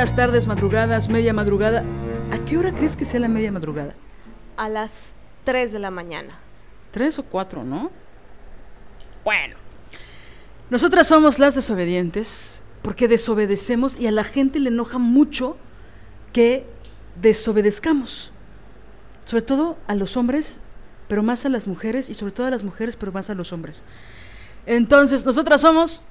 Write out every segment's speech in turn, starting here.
Días, tardes, madrugadas, media madrugada. ¿A qué hora crees que sea la media madrugada? A las 3 de la mañana. Tres o cuatro, ¿no? Bueno. Nosotras somos las desobedientes porque desobedecemos y a la gente le enoja mucho que desobedezcamos. Sobre todo a los hombres, pero más a las mujeres y sobre todo a las mujeres, pero más a los hombres. Entonces, nosotras somos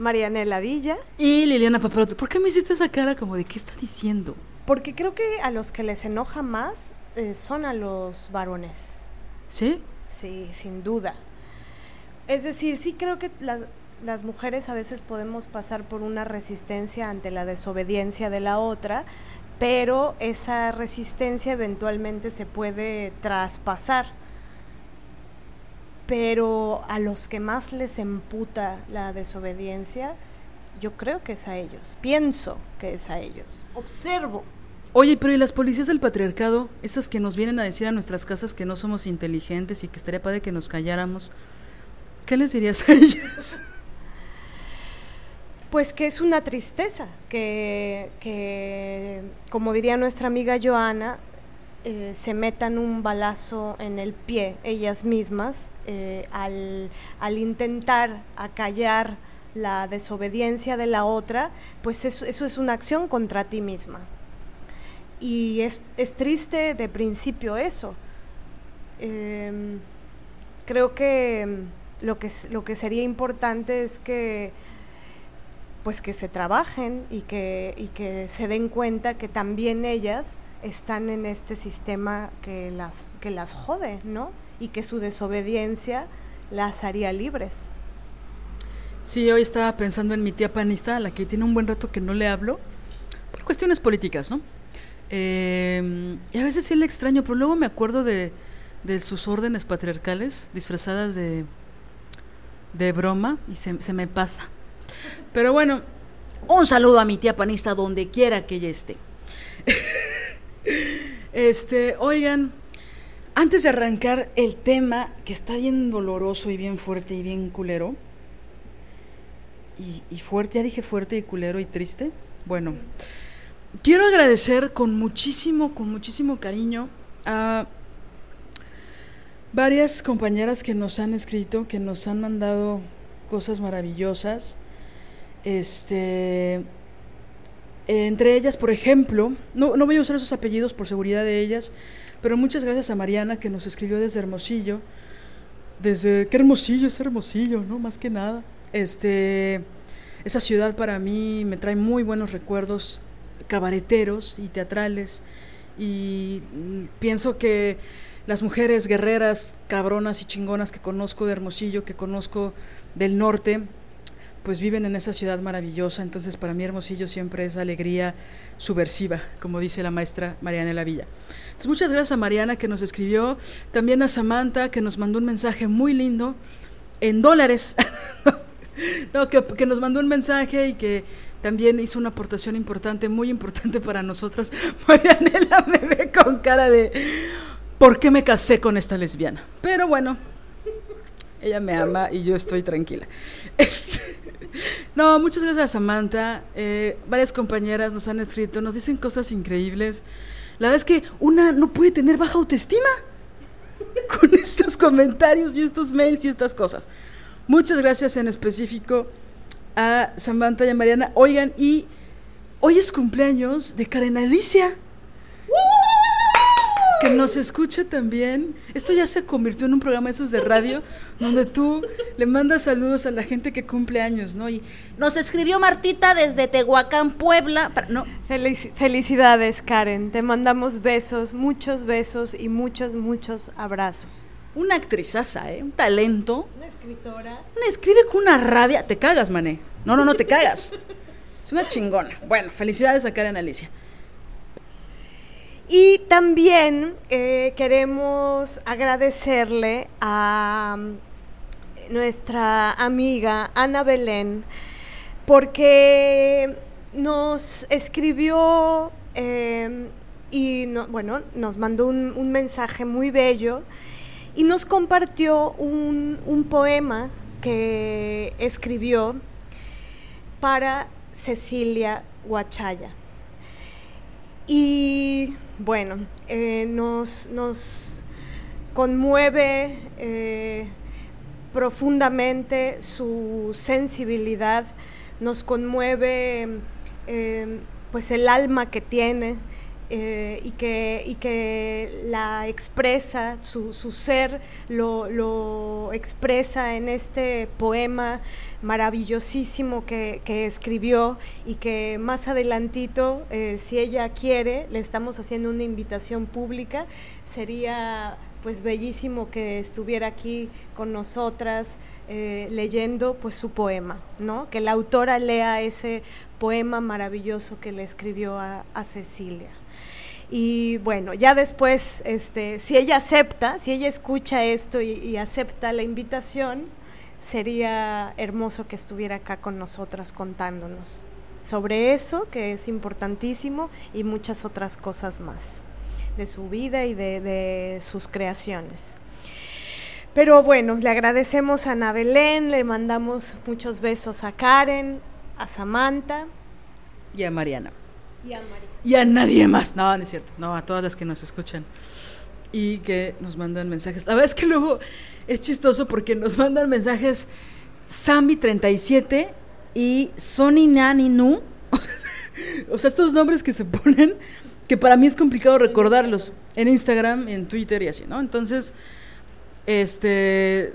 Marianela Villa. y Liliana Paparotti. ¿Por qué me hiciste esa cara como de qué está diciendo? Porque creo que a los que les enoja más eh, son a los varones. ¿Sí? Sí, sin duda. Es decir, sí creo que las, las mujeres a veces podemos pasar por una resistencia ante la desobediencia de la otra, pero esa resistencia eventualmente se puede traspasar. Pero a los que más les emputa la desobediencia, yo creo que es a ellos. Pienso que es a ellos. Observo. Oye, pero ¿y las policías del patriarcado? Esas que nos vienen a decir a nuestras casas que no somos inteligentes y que estaría padre que nos calláramos. ¿Qué les dirías a ellas? Pues que es una tristeza, que, que, como diría nuestra amiga Joana, eh, se metan un balazo en el pie ellas mismas eh, al, al intentar acallar la desobediencia de la otra, pues eso, eso es una acción contra ti misma. Y es, es triste de principio eso. Em, creo que mm, lo que, lo que sería importante es que pues que se trabajen y que, y que se den cuenta que también ellas están en este sistema que las, que las jode, ¿no? Y que su desobediencia las haría libres. Sí, hoy estaba pensando en mi tía panista, a la que tiene un buen rato que no le hablo, por cuestiones políticas, ¿no? Eh, y a veces sí le extraño, pero luego me acuerdo de, de sus órdenes patriarcales disfrazadas de, de broma y se, se me pasa. Pero bueno, un saludo a mi tía panista donde quiera que ella esté. este, oigan, antes de arrancar el tema que está bien doloroso y bien fuerte y bien culero, y, fuerte, ya dije fuerte y culero y triste. Bueno, quiero agradecer con muchísimo, con muchísimo cariño a varias compañeras que nos han escrito, que nos han mandado cosas maravillosas. Este, entre ellas, por ejemplo, no, no voy a usar esos apellidos por seguridad de ellas, pero muchas gracias a Mariana que nos escribió desde Hermosillo. Desde, qué Hermosillo es Hermosillo, ¿no? Más que nada. Este, esa ciudad para mí me trae muy buenos recuerdos cabareteros y teatrales. Y pienso que las mujeres guerreras, cabronas y chingonas que conozco de Hermosillo, que conozco del norte, pues viven en esa ciudad maravillosa. Entonces, para mí Hermosillo siempre es alegría subversiva, como dice la maestra Mariana Villa. Entonces, muchas gracias a Mariana que nos escribió, también a Samantha que nos mandó un mensaje muy lindo en dólares. no, que, que nos mandó un mensaje y que también hizo una aportación importante, muy importante para nosotras. Marianela me ve con cara de ¿por qué me casé con esta lesbiana? Pero bueno, ella me ama y yo estoy tranquila. Este, no, muchas gracias a Samantha. Eh, varias compañeras nos han escrito, nos dicen cosas increíbles. La verdad es que una no puede tener baja autoestima con estos comentarios y estos mails y estas cosas. Muchas gracias en específico a Samantha y a Mariana. Oigan, y hoy es cumpleaños de Karen Alicia. Que nos escuche también. Esto ya se convirtió en un programa de esos de radio donde tú le mandas saludos a la gente que cumple años, ¿no? Y Nos escribió Martita desde Tehuacán, Puebla. para- no, Felici- felicidades, Karen. Te mandamos besos, muchos besos y muchos, muchos abrazos. una actrizaza, ¿eh? Un talento. Una escritora. Una escribe con una rabia. Te cagas, mané. No, no, no te cagas. Es una chingona. Bueno, felicidades a Karen Alicia. Y también eh, queremos agradecerle a mm, nuestra amiga Ana Belén porque nos escribió eh, y no- bueno, nos mandó un, mensaje muy bello y nos compartió un, un poema que escribió para Cecilia Huachaya. Y bueno, eh, nos, conmueve eh, profundamente su sensibilidad, nos conmueve eh, pues el alma que tiene eh, y, que, y que la expresa, su, su ser lo, lo expresa en este poema maravillosísimo que, que escribió y que más adelantito, eh, si ella quiere, le estamos haciendo una invitación pública. Sería pues bellísimo que estuviera aquí con nosotras eh, leyendo pues su poema, ¿no? Que la autora lea ese poema maravilloso que le escribió a, a Cecilia. Y bueno, ya después, este, si ella acepta, si ella escucha esto y, y acepta la invitación, sería hermoso que estuviera acá con nosotras contándonos sobre eso, que es importantísimo, y muchas otras cosas más de su vida y de, de sus creaciones. Pero bueno, le agradecemos a Ana Belén, le mandamos muchos besos a Karen, a Samantha Y a Mariana. y a María. Y a nadie más. No, no es cierto. No, a todas las que nos escuchan y que nos mandan mensajes. La verdad es que luego es chistoso porque nos mandan mensajes Sammy37 y Sony Nani Nu. O sea, estos nombres que se ponen que para mí es complicado recordarlos en Instagram, en Twitter y así, ¿no? Entonces, este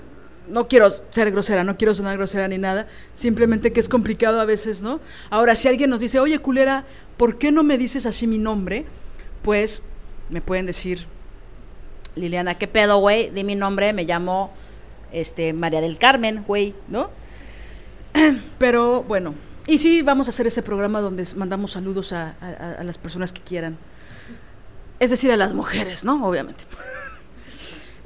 no quiero ser grosera, no quiero sonar grosera ni nada, simplemente que es complicado a veces, ¿no? Ahora, si alguien nos dice, oye, culera, ¿por qué no me dices así mi nombre? Pues me pueden decir, Liliana, ¿qué pedo, güey? Di mi nombre, me llamo este, María del Carmen, güey, ¿no? pero bueno, y sí, vamos a hacer ese programa donde mandamos saludos a las personas que quieran. Es decir, a las mujeres, ¿no? Obviamente.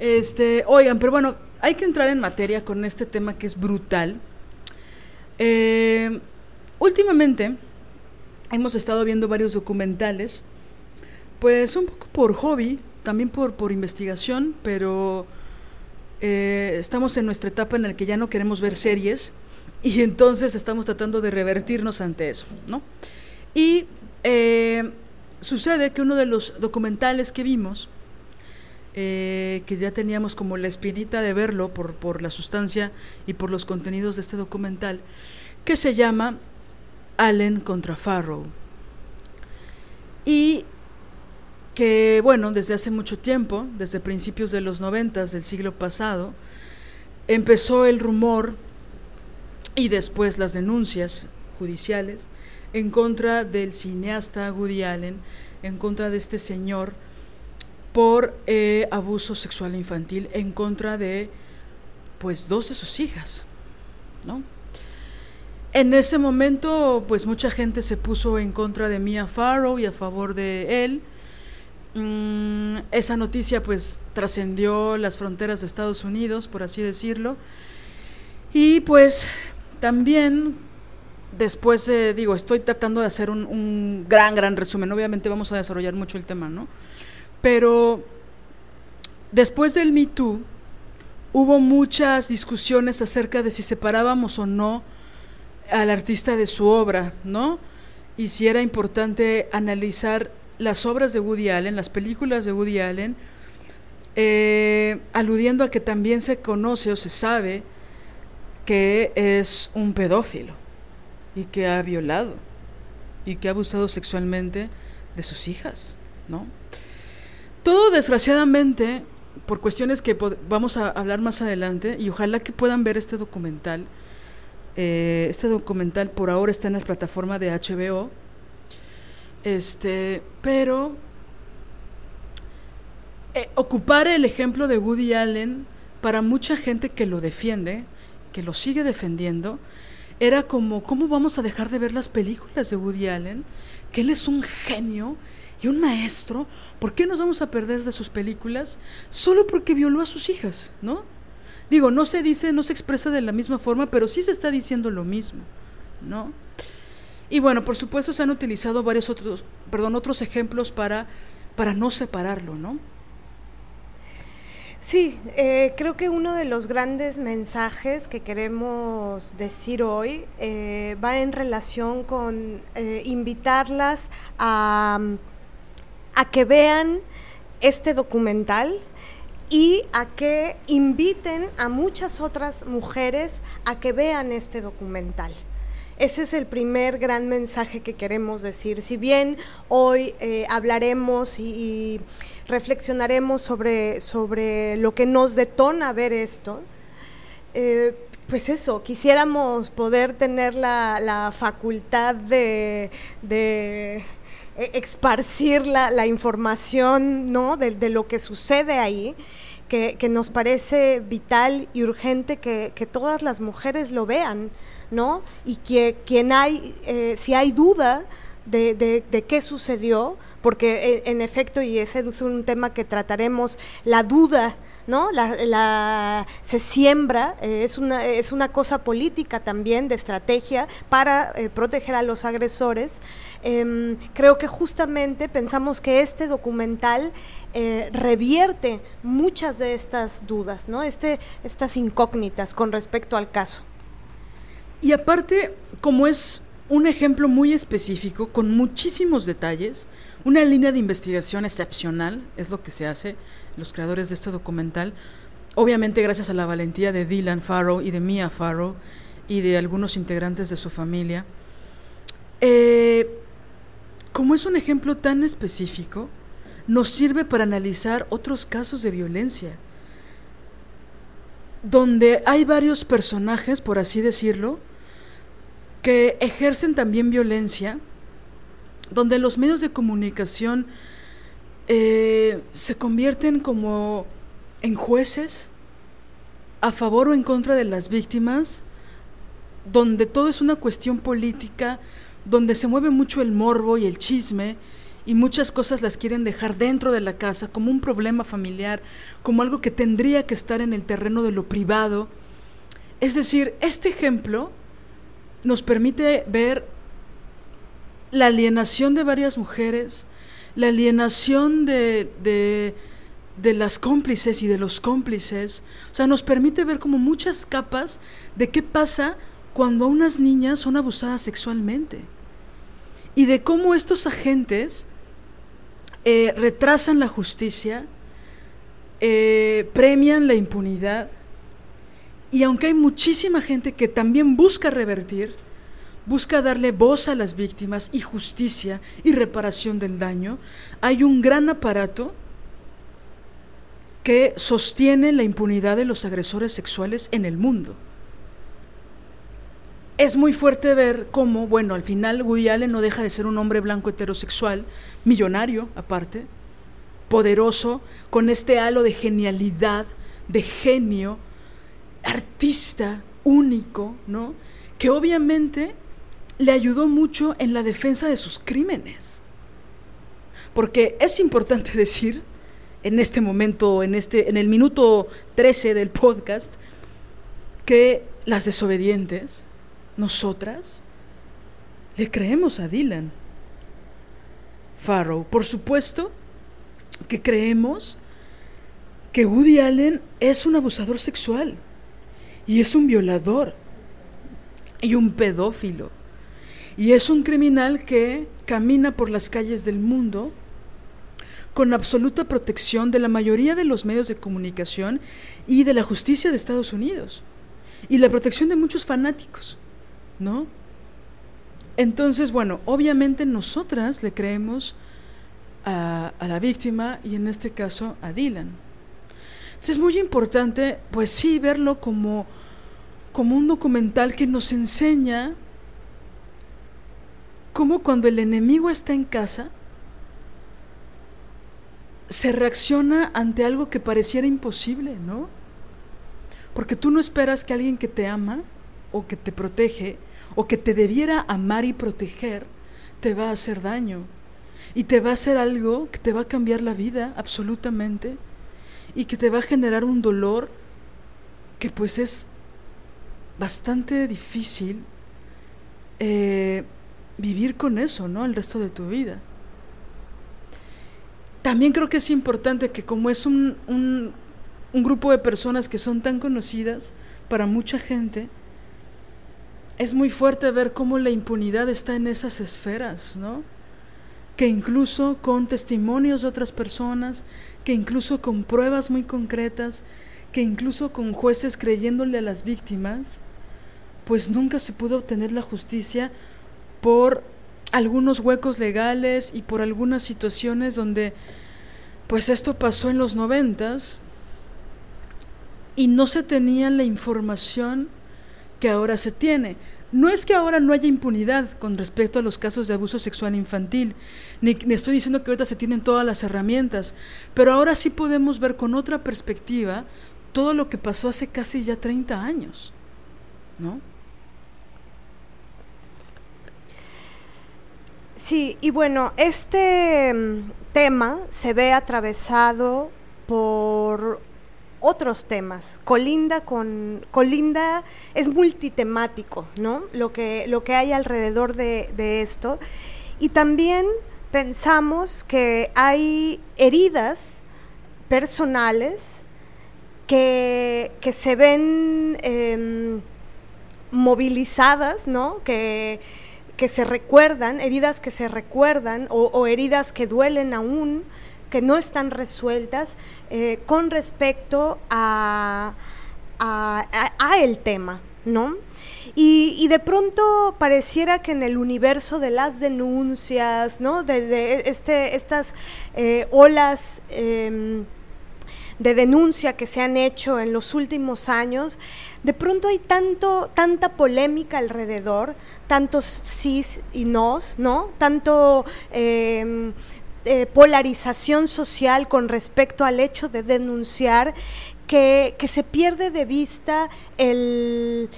Este, oigan, pero bueno, hay que entrar en materia con este tema que es brutal. Eh, últimamente hemos estado viendo varios documentales, pues un poco por hobby, también por, por investigación, pero eh, estamos en nuestra etapa en la que ya no queremos ver series y entonces estamos tratando de revertirnos ante eso, ¿no? Y eh, sucede que uno de los documentales que vimos, eh, que ya teníamos como la espinita de verlo por, por la sustancia y por los contenidos de este documental, que se llama Allen contra Farrow. Y que, bueno, desde hace mucho tiempo, desde principios de los noventas del siglo pasado, empezó el rumor y después las denuncias judiciales en contra del cineasta Woody Allen, en contra de este señor por eh, abuso sexual infantil, en contra de pues dos de sus hijas, ¿no? En ese momento, pues mucha gente se puso en contra de Mia Farrow y a favor de él. Mm, esa noticia pues trascendió las fronteras de Estados Unidos, por así decirlo. Y pues también después, digo, estoy tratando de hacer un, un gran, gran resumen. Obviamente vamos a desarrollar mucho el tema, ¿no? Pero después del Me Too hubo muchas discusiones acerca de si separábamos o no al artista de su obra, ¿no? Y si era importante analizar las obras de Woody Allen, las películas de Woody Allen, eh, aludiendo a que también se conoce o se sabe que es un pedófilo, y que ha violado y que ha abusado sexualmente de sus hijas, ¿no? Todo desgraciadamente, por cuestiones que vamos a hablar más adelante, y ojalá que puedan ver este documental, eh, este documental por ahora está en la plataforma de HBO, este, pero eh, ocupar el ejemplo de Woody Allen para mucha gente que lo defiende, que lo sigue defendiendo, era como, ¿cómo vamos a dejar de ver las películas de Woody Allen? Que él es un genio y un maestro, ¿por qué nos vamos a perder de sus películas solo porque violó a sus hijas, ¿no? Digo, no se dice, no se expresa de la misma forma, pero sí se está diciendo lo mismo, ¿no? Y bueno, por supuesto se han utilizado varios otros, perdón, otros ejemplos para, para no separarlo, ¿no? Sí, eh, creo que uno de los grandes mensajes que queremos decir hoy eh, va en relación con eh, invitarlas a a que vean este documental y a que inviten a muchas otras mujeres a que vean este documental. Ese es el primer gran mensaje que queremos decir. Si bien hoy eh, hablaremos y, reflexionaremos sobre, sobre lo que nos detona ver esto, eh, pues eso, quisiéramos poder tener la, facultad de e, esparcir la, información ¿no? de, de, lo que sucede ahí, que, que nos parece vital y urgente que, que, todas las mujeres lo vean, ¿no? Y que quien hay, eh, si hay duda de, de, qué sucedió, porque eh, en efecto, y ese es un tema que trataremos, la duda ¿no? La, se siembra, eh, es, una, es una cosa política también, de estrategia, para eh, proteger a los agresores. Em, creo que justamente pensamos que este documental eh, revierte muchas de estas dudas, ¿no? Este, estas incógnitas con respecto al caso. Y aparte, como es un ejemplo muy específico, con muchísimos detalles, una línea de investigación excepcional, es lo que se hace los creadores de este documental, obviamente gracias a la valentía de Dylan Farrow y de Mia Farrow y de algunos integrantes de su familia. Eh, como es un ejemplo tan específico, nos sirve para analizar otros casos de violencia, donde hay varios personajes, por así decirlo, que ejercen también violencia, donde los medios de comunicación eh, se convierten como en jueces a favor o en contra de las víctimas, donde todo es una cuestión política, donde se mueve mucho el morbo y el chisme, y muchas cosas las quieren dejar dentro de la casa como un problema familiar, como algo que tendría que estar en el terreno de lo privado. Es decir, este ejemplo nos permite ver la alienación de varias mujeres, la alienación de, de, las cómplices y de los cómplices, o sea, nos permite ver como muchas capas de qué pasa cuando unas niñas son abusadas sexualmente y de cómo estos agentes eh, retrasan la justicia, eh, premian la impunidad. Y aunque hay muchísima gente que también busca revertir, busca darle voz a las víctimas y justicia y reparación del daño, hay un gran aparato que sostiene la impunidad de los agresores sexuales en el mundo. Es muy fuerte ver cómo, bueno, al final Woody Allen no deja de ser un hombre blanco heterosexual, millonario aparte, poderoso, con este halo de genialidad, de genio, artista único, ¿no? Que obviamente le ayudó mucho en la defensa de sus crímenes. Porque es importante decir, en este momento, en, este, en el minuto 13 del podcast, que las desobedientes, nosotras, le creemos a Dylan Farrow. Por supuesto que creemos que Woody Allen es un abusador sexual y es un violador y un pedófilo y es un criminal que camina por las calles del mundo con absoluta protección de la mayoría de los medios de comunicación y de la justicia de Estados Unidos. Y la protección de muchos fanáticos, ¿no? Entonces, bueno, obviamente nosotras le creemos a, la víctima y en este caso a Dylan. Entonces es muy importante, pues sí, verlo como, como un documental que nos enseña cómo cuando el enemigo está en casa, se reacciona ante algo que pareciera imposible, ¿no? Porque tú no esperas que alguien que te ama o que te protege o que te debiera amar y proteger te va a hacer daño y te va a hacer algo que te va a cambiar la vida absolutamente y que te va a generar un dolor que pues es bastante difícil eh, vivir con eso, ¿no? El resto de tu vida. También creo que es importante que como es un, un, grupo de personas que son tan conocidas para mucha gente, es muy fuerte ver cómo la impunidad está en esas esferas, ¿no? Que incluso con testimonios de otras personas, que incluso con pruebas muy concretas, que incluso con jueces creyéndole a las víctimas, pues nunca se pudo obtener la justicia por algunos huecos legales y por algunas situaciones donde pues esto pasó en los noventas y no se tenía la información que ahora se tiene. No es que ahora no haya impunidad con respecto a los casos de abuso sexual infantil, ni, ni, estoy diciendo que ahorita se tienen todas las herramientas, pero ahora sí podemos ver con otra perspectiva todo lo que pasó hace casi ya 30 años, ¿no? Sí, y bueno, este mm, tema se ve atravesado por otros temas. Colinda con Colinda es multitemático, ¿no? Lo que, lo que hay alrededor de, esto. Y también pensamos que hay heridas personales que, que se ven eh, movilizadas, ¿no? Que que se recuerdan, heridas que se recuerdan o, heridas que duelen aún, que no están resueltas eh, con respecto a, a, el tema, ¿no? Y, de pronto pareciera que en el universo de las denuncias, ¿no? De, este, estas eh, olas em, de denuncia que se han hecho en los últimos años, de pronto hay tanto, tanta polémica alrededor, tantos sís y nos, ¿no? Tanto em, eh, polarización social con respecto al hecho de denunciar que, se pierde de vista el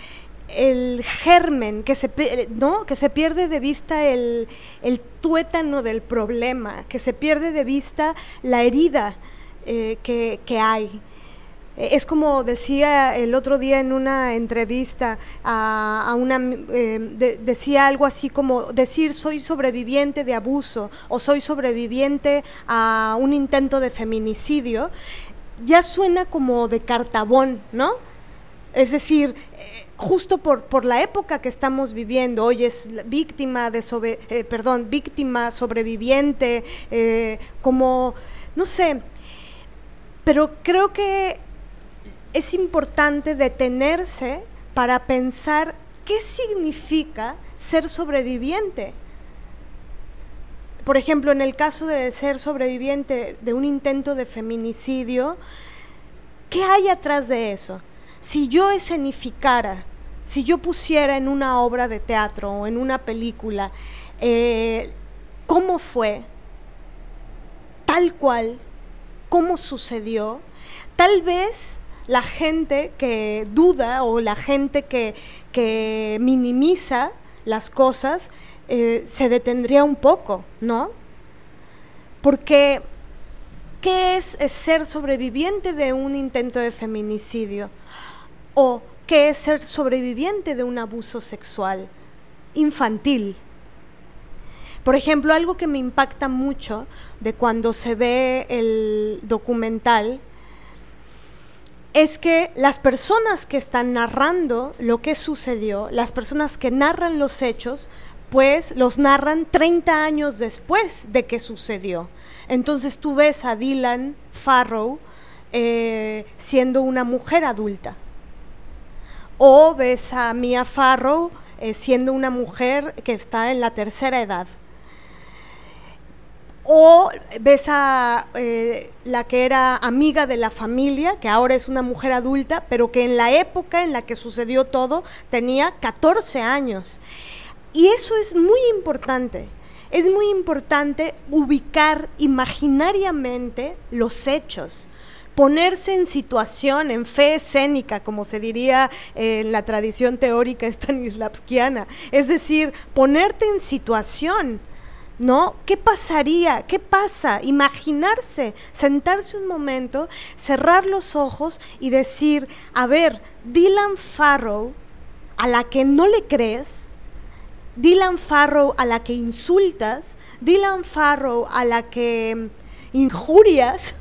el germen, que se, ¿no? que se pierde de vista el, el, tuétano del problema, que se pierde de vista la herida eh, que, que, hay. Eh, es como decía el otro día en una entrevista a, una, eh, decía algo así como decir soy sobreviviente de abuso o soy sobreviviente a un intento de feminicidio, ya suena como de cartabón, ¿no? Es decir, justo por, por, la época que estamos viviendo, hoy es víctima de perdón, víctima, sobreviviente, como, no sé, pero creo que es importante detenerse para pensar qué significa ser sobreviviente. Por ejemplo, en el caso de ser sobreviviente de un intento de feminicidio, ¿qué hay atrás de eso? Si yo escenificara, si yo pusiera en una obra de teatro o en una película eh, cómo fue, tal cual, cómo sucedió, tal vez la gente que duda o la gente que, minimiza las cosas eh, se detendría un poco, ¿no? Porque, ¿qué es, ser sobreviviente de un intento de feminicidio? ¿O qué es ser sobreviviente de un abuso sexual infantil? Por ejemplo, algo que me impacta mucho de cuando se ve el documental es que las personas que están narrando lo que sucedió, las personas que narran los hechos, pues los narran 30 años después de que sucedió. Entonces tú ves a Dylan Farrow eh, siendo una mujer adulta. O ves a Mia Farrow eh, siendo una mujer que está en la tercera edad. O ves a eh, la que era amiga de la familia, que ahora es una mujer adulta, pero que en la época en la que sucedió todo tenía 14 años. Y eso es muy importante. Es muy importante ubicar imaginariamente los hechos ponerse en situación, en fe escénica, como se diría en la tradición teórica stanislavskiana. Es decir, ponerte en situación ¿no? ¿Qué pasaría? ¿Qué pasa? Imaginarse, sentarse un momento, cerrar los ojos y decir, a ver, Dylan Farrow, a la que no le crees, Dylan Farrow a la que insultas, Dylan Farrow a la que injurias,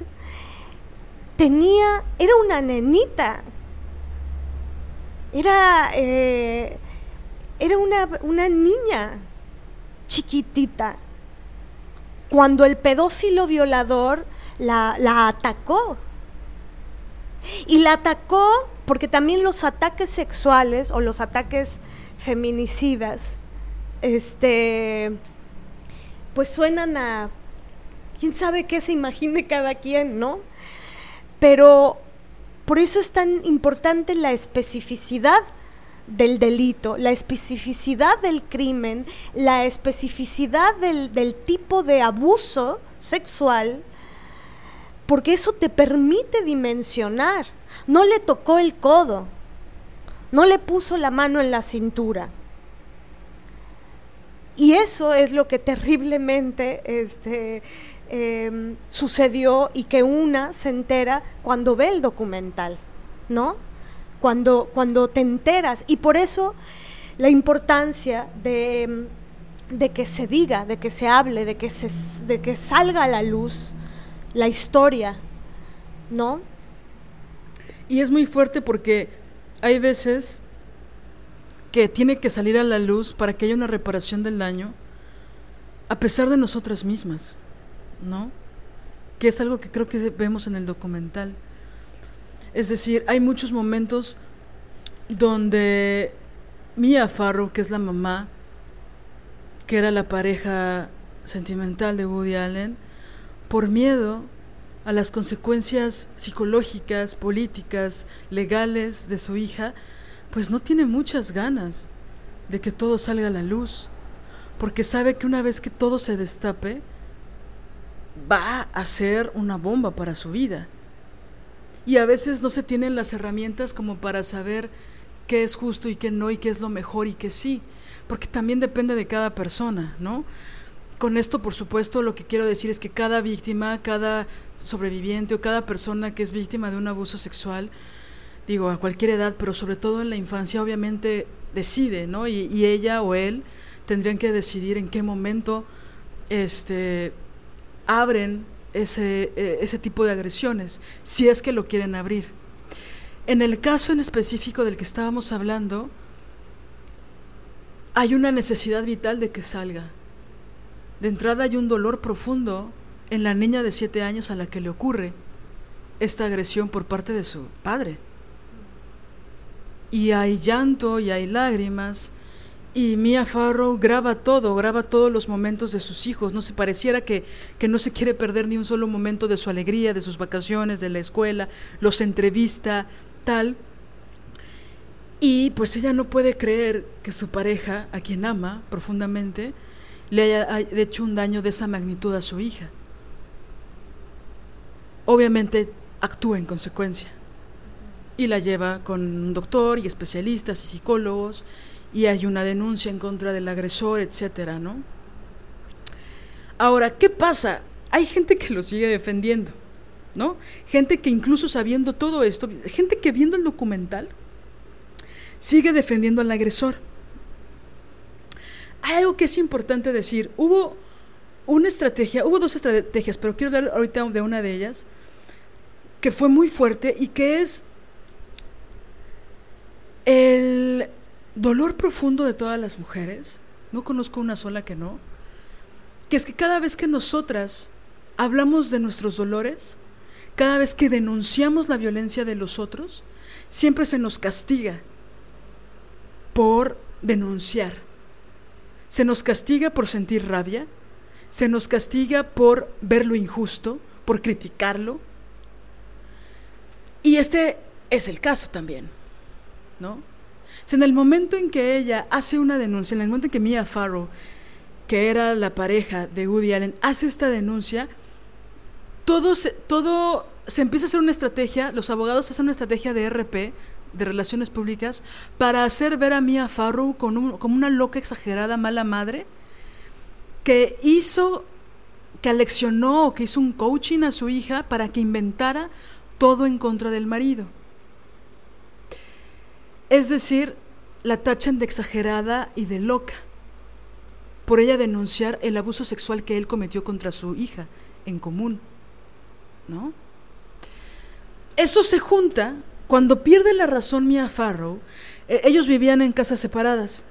tenía, era una nenita, era, eh, era una, una niña chiquitita cuando el pedófilo violador la, atacó. Y la atacó porque también los ataques sexuales o los ataques feminicidas, este, pues suenan a, quién sabe qué se imagine cada quien, ¿no? Pero por eso es tan importante la especificidad del delito, la especificidad del crimen, la especificidad del, tipo de abuso sexual, porque eso te permite dimensionar. No le tocó el codo, no le puso la mano en la cintura. Y eso es lo que terriblemente este, em, sucedió y que una se entera cuando ve el documental, ¿no? Cuando, cuando te enteras. Y por eso la importancia de, que se diga, de que se hable, de que, se, de que salga a la luz la historia, ¿no? Y es muy fuerte porque hay veces que tiene que salir a la luz para que haya una reparación del daño, a pesar de nosotras mismas, ¿no? Que es algo que creo que vemos en el documental. Es decir, hay muchos momentos donde Mia Farrow, que es la mamá, que era la pareja sentimental de Woody Allen, por miedo a las consecuencias psicológicas, políticas, legales de su hija, pues no tiene muchas ganas de que todo salga a la luz, porque sabe que una vez que todo se destape, va a ser una bomba para su vida y a veces no se tienen las herramientas como para saber qué es justo y qué no y qué es lo mejor y qué sí, porque también depende de cada persona, ¿no? Con esto, por supuesto, lo que quiero decir es que cada víctima, cada sobreviviente o cada persona que es víctima de un abuso sexual, digo, a cualquier edad, pero sobre todo en la infancia, obviamente decide, ¿no? Y, ella o él tendrían que decidir en qué momento este, abren ese, eh, ese tipo de agresiones, si es que lo quieren abrir. En el caso en específico del que estábamos hablando, hay una necesidad vital de que salga. De entrada hay un dolor profundo en la niña de siete años a la que le ocurre esta agresión por parte de su padre. Y hay llanto y hay lágrimas y Mia Farrow graba todo, graba todos los momentos de sus hijos. No se pareciera que, que, no se quiere perder ni un solo momento de su alegría, de sus vacaciones, de la escuela, los entrevista, tal. Y pues ella no puede creer que su pareja, a quien ama profundamente, le haya hecho un daño de esa magnitud a su hija. Obviamente actúa en consecuencia y la lleva con un doctor y especialistas y psicólogos y hay una denuncia en contra del agresor, etcétera, ¿no? Ahora, ¿qué pasa? Hay gente que lo sigue defendiendo, ¿no? Gente que incluso sabiendo todo esto, gente que viendo el documental sigue defendiendo al agresor. Hay algo que es importante decir, hubo una estrategia, hubo dos estrategias, pero quiero hablar ahorita de una de ellas que fue muy fuerte y que es el dolor profundo de todas las mujeres, no conozco una sola que no, que es que cada vez que nosotras hablamos de nuestros dolores, cada vez que denunciamos la violencia de los otros, siempre se nos castiga por denunciar. Se nos castiga por sentir rabia, se nos castiga por ver lo injusto, por criticarlo. Y este es el caso también, ¿no? Si en el momento en que ella hace una denuncia, en el momento en que Mia Farrow, que era la pareja de Woody Allen, hace esta denuncia, todo se, todo se empieza a hacer una estrategia, los abogados hacen una estrategia de RP, de relaciones públicas, para hacer ver a Mia Farrow como una loca exagerada, mala madre, que hizo, que aleccionó, que hizo un coaching a su hija para que inventara todo en contra del marido. Es decir, la tachan de exagerada y de loca por ella denunciar el abuso sexual que él cometió contra su hija en común. ¿No? Eso se junta cuando pierde la razón Mia Farrow. Eh, ellos vivían en casas separadas,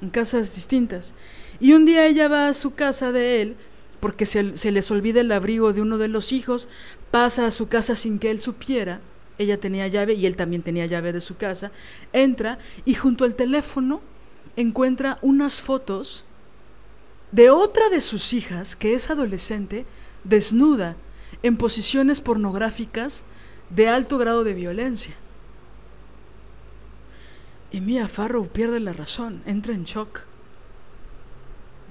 en casas distintas. Y un día ella va a su casa de él, porque se les olvida el abrigo de uno de los hijos, pasa a su casa sin que él supiera, ella tenía llave y él también tenía llave de su casa, entra y junto al teléfono encuentra unas fotos de otra de sus hijas, que es adolescente, desnuda, en posiciones pornográficas de alto grado de violencia. Y Mia Farrow pierde la razón, entra en shock.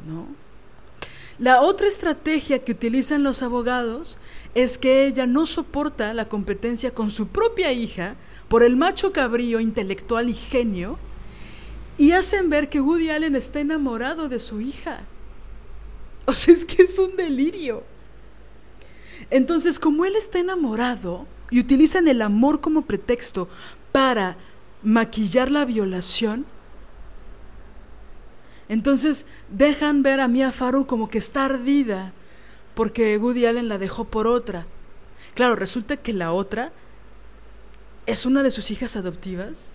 ¿no? La otra estrategia que utilizan los abogados es que ella no soporta la competencia con su propia hija por el macho cabrío intelectual y genio y hacen ver que Woody Allen está enamorado de su hija. O sea, es que es un delirio. Entonces, como él está enamorado y utilizan el amor como pretexto para maquillar la violación, entonces dejan ver a Mia Farrow como que está ardida porque Woody Allen la dejó por otra. Claro, resulta que la otra es una de sus hijas adoptivas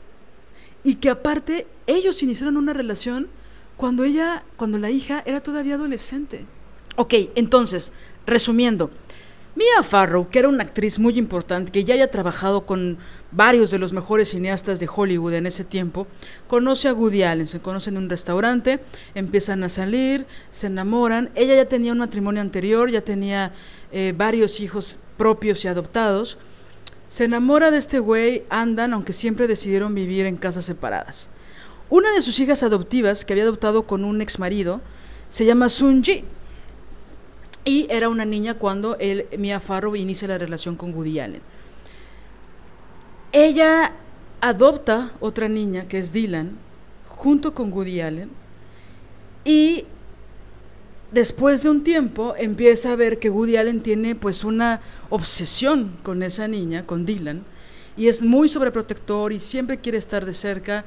y que aparte ellos iniciaron una relación cuando ella, cuando la hija era todavía adolescente. Ok, entonces, resumiendo, Mia Farrow, que era una actriz muy importante, que ya haya trabajado con varios de los mejores cineastas de Hollywood en ese tiempo, conoce a Woody Allen, se conocen en un restaurante, empiezan a salir, se enamoran. Ella ya tenía un matrimonio anterior, ya tenía eh, varios hijos propios y adoptados. Se enamora de este güey, andan, aunque siempre decidieron vivir en casas separadas. Una de sus hijas adoptivas, que había adoptado con un ex marido, se llama Sun Ji y era una niña cuando él, Mia Farrow inicia la relación con Woody Allen. Ella adopta otra niña que es Dylan junto con Woody Allen y después de un tiempo empieza a ver que Woody Allen tiene pues una obsesión con esa niña, con Dylan, y es muy sobreprotector y siempre quiere estar de cerca.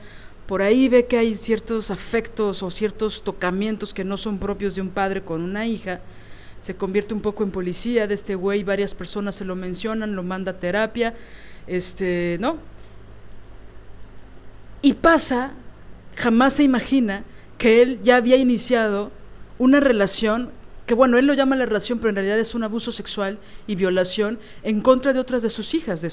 Por ahí ve que hay ciertos afectos o ciertos tocamientos que no son propios de un padre con una hija se convierte un poco en policía de este güey, varias personas se lo mencionan, lo manda a terapia, este, ¿no? Y pasa, jamás se imagina que él ya había iniciado una relación que bueno, él lo llama la relación, pero en realidad es un abuso sexual y violación en contra de otras de sus hijas, de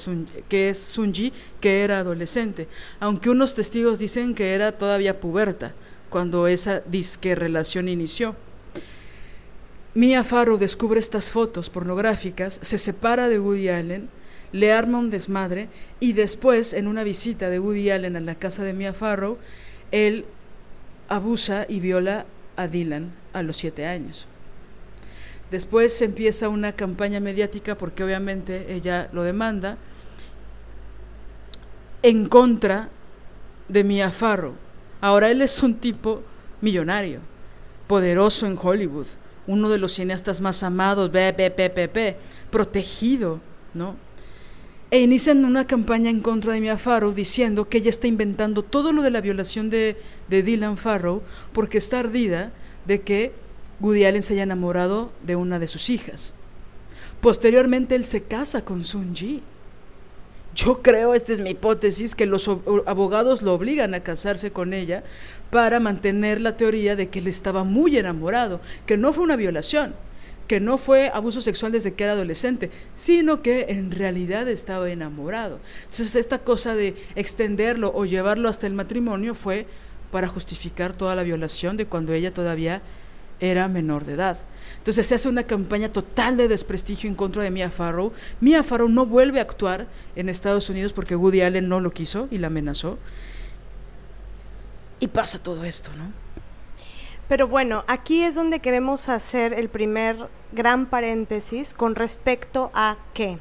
que es Sunji, que era adolescente, aunque unos testigos dicen que era todavía puberta cuando esa disque relación inició. Mia Farrow descubre estas fotos pornográficas, se separa de Woody Allen, le arma un desmadre y después, en una visita de Woody Allen a la casa de Mia Farrow, él abusa y viola a Dylan a los siete años. Después empieza una campaña mediática porque obviamente ella lo demanda en contra de Mia Farrow. Ahora él es un tipo millonario, poderoso en Hollywood uno de los cineastas más amados, BPPP, protegido, ¿no? E inician una campaña en contra de Mia Farrow diciendo que ella está inventando todo lo de la violación de, de Dylan Farrow porque está ardida de que Woody Allen se haya enamorado de una de sus hijas. Posteriormente él se casa con Sun Ji. Yo creo, esta es mi hipótesis, que los abogados lo obligan a casarse con ella para mantener la teoría de que él estaba muy enamorado, que no fue una violación, que no fue abuso sexual desde que era adolescente, sino que en realidad estaba enamorado. Entonces esta cosa de extenderlo o llevarlo hasta el matrimonio fue para justificar toda la violación de cuando ella todavía era menor de edad. Entonces se hace una campaña total de desprestigio en contra de Mia Farrow. Mia Farrow no vuelve a actuar en Estados Unidos porque Woody Allen no lo quiso y la amenazó. Y pasa todo esto, ¿no? Pero bueno, aquí es donde queremos hacer el primer gran paréntesis con respecto a qué.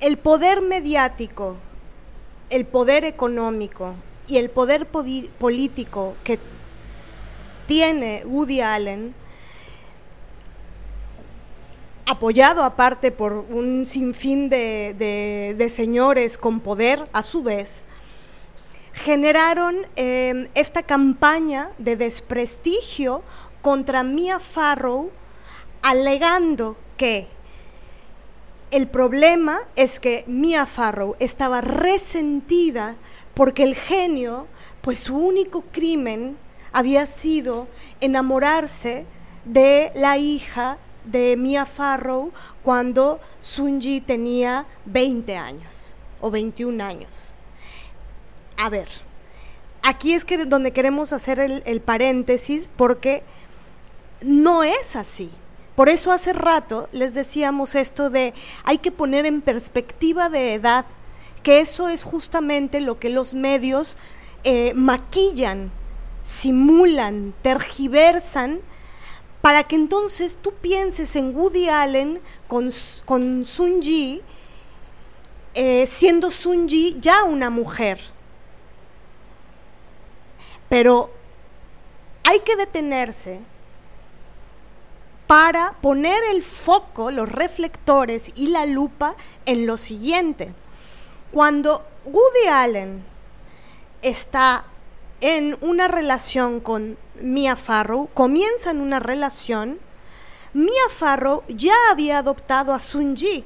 El poder mediático, el poder económico y el poder político que tiene Woody Allen, apoyado aparte por un sinfín de, de, señores con poder a su vez, generaron em, esta campaña de desprestigio contra Mia Farrow, alegando que el problema es que Mia Farrow estaba resentida porque el genio, pues su único crimen había sido enamorarse de la hija de Mia Farrow cuando Sunji tenía 20 años o 21 años. A ver, aquí es que donde queremos hacer el, paréntesis porque no es así. Por eso hace rato les decíamos esto de hay que poner en perspectiva de edad, que eso es justamente lo que los medios eh, maquillan simulan, tergiversan, para que entonces tú pienses en Woody Allen con, con Sun Ji, eh, siendo Sun Ji ya una mujer. Pero hay que detenerse para poner el foco, los reflectores y la lupa en lo siguiente. Cuando Woody Allen está en una relación con Mia Farrow, comienzan una relación, Mia Farrow ya había adoptado a Sun Ji.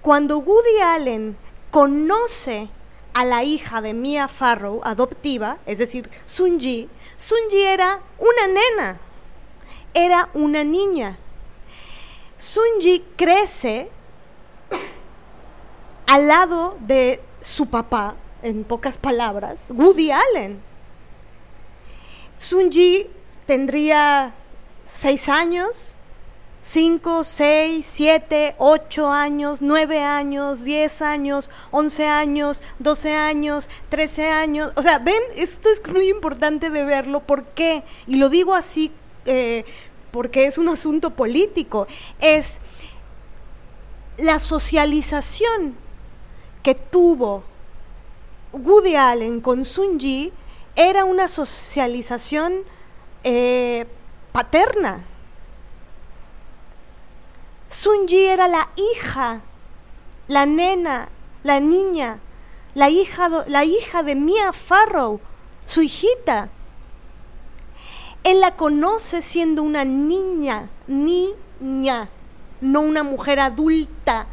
Cuando Woody Allen conoce a la hija de Mia Farrow adoptiva, es decir, Sun Ji, Sun Ji era una nena, era una niña. Sun Ji crece al lado de su papá, en pocas palabras, Woody Allen. Sunji tendría seis años, cinco, seis, siete, ocho años, nueve años, diez años, once años, doce años, trece años. O sea, ven, esto es muy importante de verlo. ¿Por qué? Y lo digo así eh, porque es un asunto político. Es la socialización que tuvo Woody Allen con Sunji era una socialización eh, paterna. Sunji era la hija, la nena, la niña, la hija, la hija de Mia Farrow, su hijita. Él la conoce siendo una niña, niña, no una mujer adulta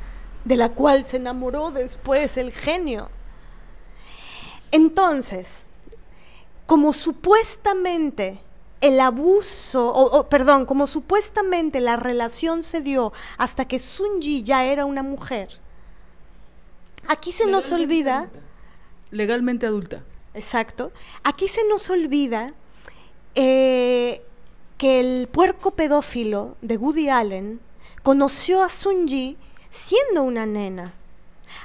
de la cual se enamoró después el genio. Entonces, como supuestamente el abuso, o, perdón, como supuestamente la relación se dio hasta que Sunji ya era una mujer, aquí se nos olvida... Legalmente adulta. Exacto. Aquí se nos olvida eh, que el puerco pedófilo de Woody Allen conoció a Sunji siendo una nena.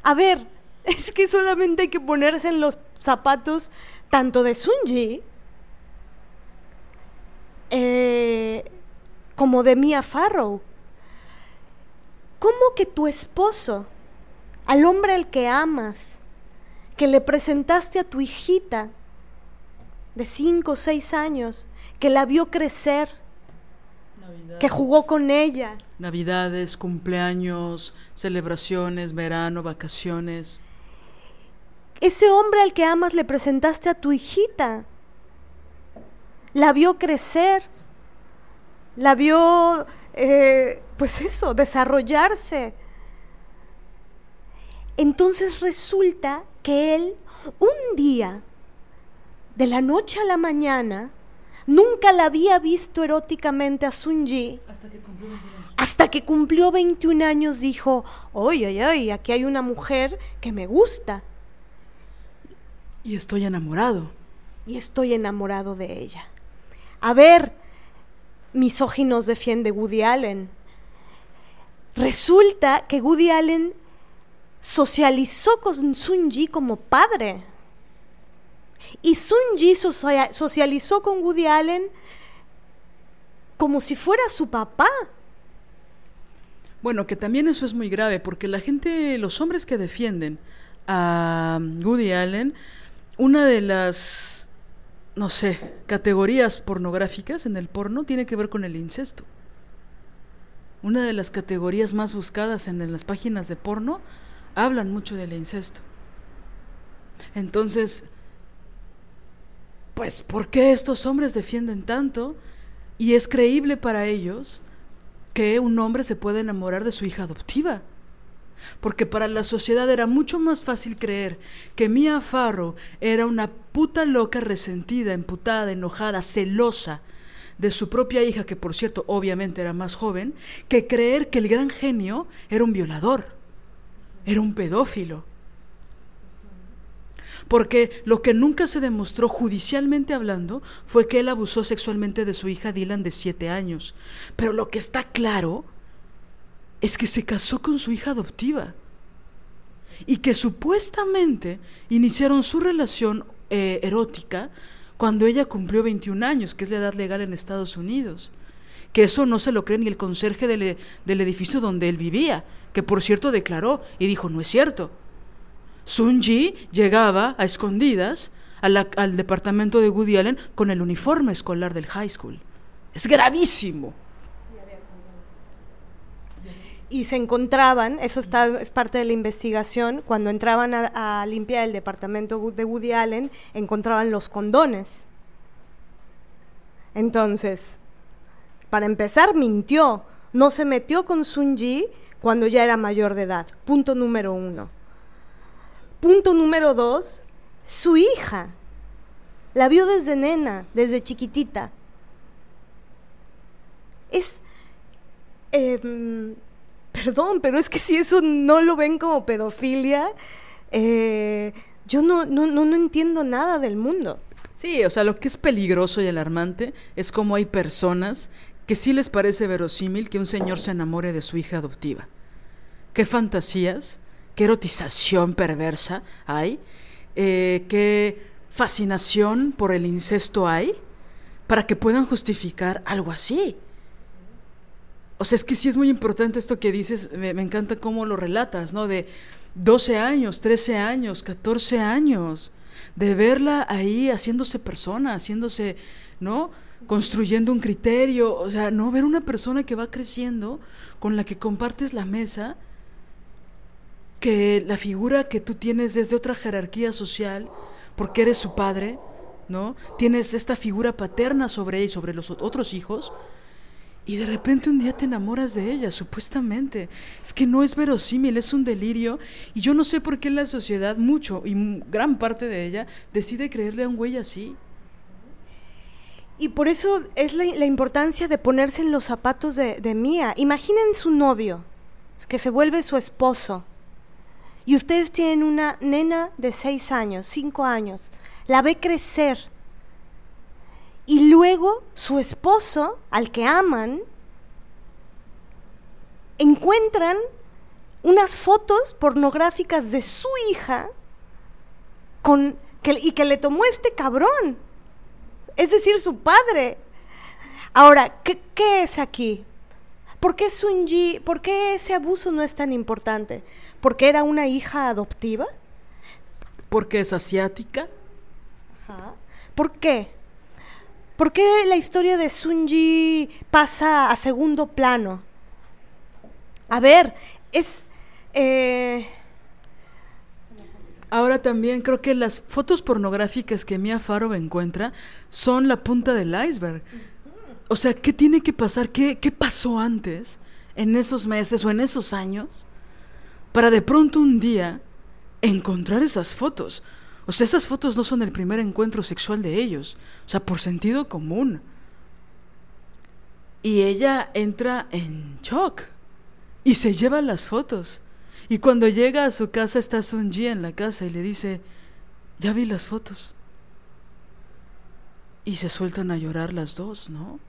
A ver, es que solamente hay que ponerse en los zapatos tanto de Sunji eh, como de Mia Farrow. ¿Cómo que tu esposo, al hombre al que amas, que le presentaste a tu hijita de cinco o seis años, que la vio crecer, que jugó con ella? Navidades, cumpleaños, celebraciones, verano, vacaciones. Ese hombre al que amas le presentaste a tu hijita. La vio crecer. La vio, eh, pues eso, desarrollarse. Entonces resulta que él un día, de la noche a la mañana, nunca la había visto eróticamente a Sunji. Hasta que cumplió 21 años. Hasta que cumplió 21 años dijo, oye, oye, aquí hay una mujer que me gusta Y estoy enamorado. Y estoy enamorado de ella. A ver, misóginos defiende Woody Allen. Resulta que Woody Allen socializó con Sun Ji como padre. Y Sun Ji socializó con Woody Allen como si fuera su papá. Bueno, que también eso es muy grave, porque la gente, los hombres que defienden a Woody Allen, una de las, no sé, categorías pornográficas en el porno tiene que ver con el incesto. Una de las categorías más buscadas en las páginas de porno hablan mucho del incesto. Entonces, pues, ¿por qué estos hombres defienden tanto? Y es creíble para ellos que un hombre se puede enamorar de su hija adoptiva. Porque para la sociedad era mucho más fácil creer que Mia Farrow era una puta loca resentida, emputada, enojada, celosa de su propia hija, que por cierto obviamente era más joven, que creer que el gran genio era un violador era un pedófilo. Porque lo que nunca se demostró judicialmente hablando fue que él abusó sexualmente de su hija Dylan de siete años. Pero lo que está claro es que se casó con su hija adoptiva y que supuestamente iniciaron su relación eh, erótica cuando ella cumplió 21 años, que es la edad legal en Estados Unidos. Que eso no se lo cree ni el conserje del, e, del edificio donde él vivía que por cierto declaró y dijo, no es cierto. Sun Ji llegaba a escondidas al departamento de Woody Allen con el uniforme escolar del high school. Es gravísimo. Y se encontraban, eso está, es parte de la investigación, cuando entraban a, limpiar el departamento de Woody Allen, encontraban los condones. Entonces, para empezar, mintió. No se metió con Sun Ji cuando ya era mayor de edad. Punto número uno. Punto número dos, su hija. La vio desde nena, desde chiquitita. Es... Em, perdón, pero es que si eso no lo ven como pedofilia, eh, yo no, no, no, no entiendo nada del mundo. Sí, o sea, lo que es peligroso y alarmante es como hay personas que sí les parece verosímil que un señor se enamore de su hija adoptiva qué fantasías, qué erotización perversa hay, eh, qué fascinación por el incesto hay para que puedan justificar algo así. O sea, es que sí es muy importante esto que dices, me, encanta cómo lo relatas, ¿no? De 12 años, 13 años, 14 años, de verla ahí haciéndose persona, haciéndose, ¿no? Construyendo un criterio, o sea, no ver una persona que va creciendo, con la que compartes la mesa, que la figura que tú tienes es de otra jerarquía social, porque eres su padre, ¿no? Tienes esta figura paterna sobre él, sobre los otros hijos, y de repente un día te enamoras de ella, supuestamente. Es que no es verosímil, es un delirio, y yo no sé por qué la sociedad, mucho, y gran parte de ella, decide creerle a un güey así. Y por eso es la, importancia de ponerse en los zapatos de, de Mía. Imaginen su novio, que se vuelve su esposo y ustedes tienen una nena de seis años, cinco años, la ve crecer. Y luego su esposo, al que aman, encuentran unas fotos pornográficas de su hija con, y que le tomó este cabrón, es decir, su padre. Ahora, ¿qué, qué es aquí? ¿Por qué Sunji, por qué ese abuso no es tan importante? porque era una hija adoptiva. Porque es asiática. Ajá. ¿Por qué? ¿Por qué la historia de Sunji pasa a segundo plano? A ver, es... Eh, Ahora también creo que las fotos pornográficas que Mia Farrow encuentra son la punta del iceberg. O sea, ¿qué tiene que pasar? ¿Qué, ¿Qué pasó antes, en esos meses o en esos años, para de pronto un día encontrar esas fotos. O sea, esas fotos no son el primer encuentro sexual de ellos, o sea, por sentido común. Y ella entra en shock y se lleva las fotos. Y cuando llega a su casa está Sun Ji en la casa y le dice, ya vi las fotos. Y se sueltan a llorar las dos, ¿no?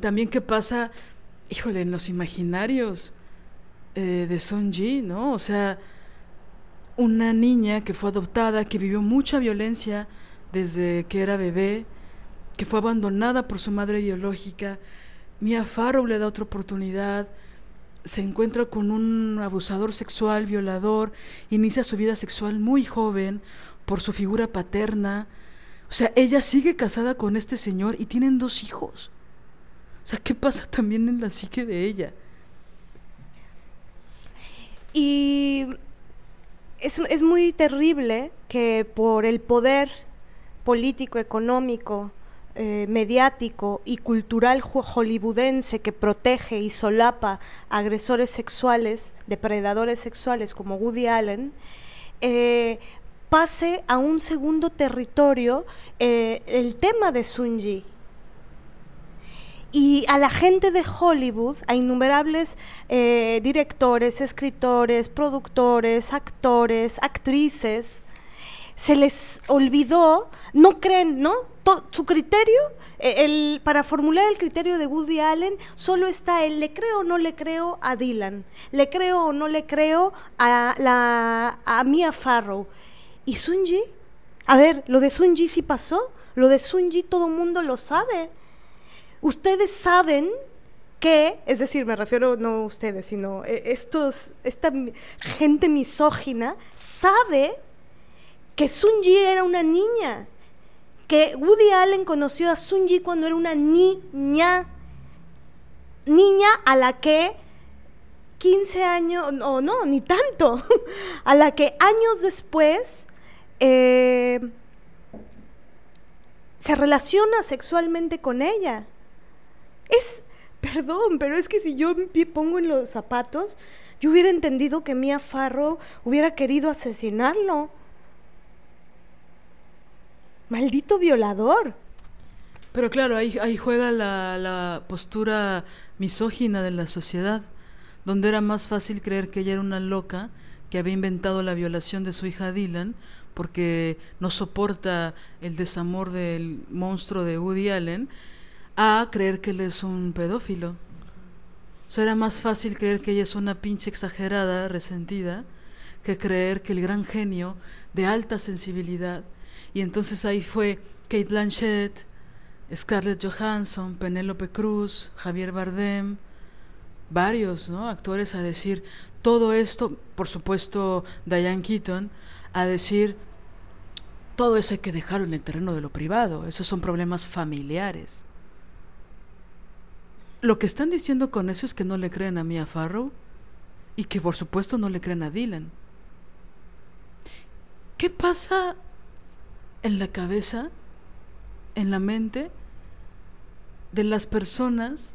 también qué pasa, híjole, en los imaginarios eh, de Son Ji, ¿no? O sea, una niña que fue adoptada, que vivió mucha violencia desde que era bebé, que fue abandonada por su madre biológica. Mia Farrow le da otra oportunidad, se encuentra con un abusador sexual, violador, inicia su vida sexual muy joven por su figura paterna. O sea, ella sigue casada con este señor y tienen dos hijos. O sea, ¿qué pasa también en la psique de ella? Y es, muy terrible que por el poder político, económico, eh, mediático y cultural hollywoodense que protege y solapa agresores sexuales, depredadores sexuales como Woody Allen, eh, pase a un segundo territorio eh, el tema de Sunji. Y a la gente de Hollywood, a innumerables directores, escritores, productores, actores, actrices, se les olvidó, no creen, ¿no? su criterio, eh, para formular el criterio de Woody Allen, solo está el le creo o no le creo a Dylan, le creo o no le creo a, la, a Mia Farrow. ¿Y Sunji? A ver, lo de Sunji sí pasó, lo de Sunji todo el mundo lo sabe. Ustedes saben que, es decir, me refiero no a ustedes, sino eh, estos, esta gente misógina sabe que Sunji era una niña, que Woody Allen conoció a Sunji cuando era una niña, niña a la que 15 años, o no, ni tanto, a la que años después eh, se relaciona sexualmente con ella. Es, perdón, pero es que si yo me pongo en los zapatos, yo hubiera entendido que Mia Farrow hubiera querido asesinarlo maldito violador. Pero claro, ahí, ahí juega la, la postura misógina de la sociedad, donde era más fácil creer que ella era una loca que había inventado la violación de su hija Dylan porque no soporta el desamor del monstruo de Woody Allen, a creer que él es un pedófilo. O sea, era más fácil creer que ella es una pinche exagerada, resentida, que creer que el gran genio de alta sensibilidad y entonces ahí fue Kate Blanchett, Scarlett Johansson, Penélope Cruz, Javier Bardem, varios ¿no? actores a decir todo esto, por supuesto Diane Keaton, a decir todo eso hay que dejarlo en el terreno de lo privado, esos son problemas familiares. Lo que están diciendo con eso es que no le creen a Mia Farrow y que por supuesto no le creen a Dylan. ¿Qué pasa en la cabeza, en la mente de las personas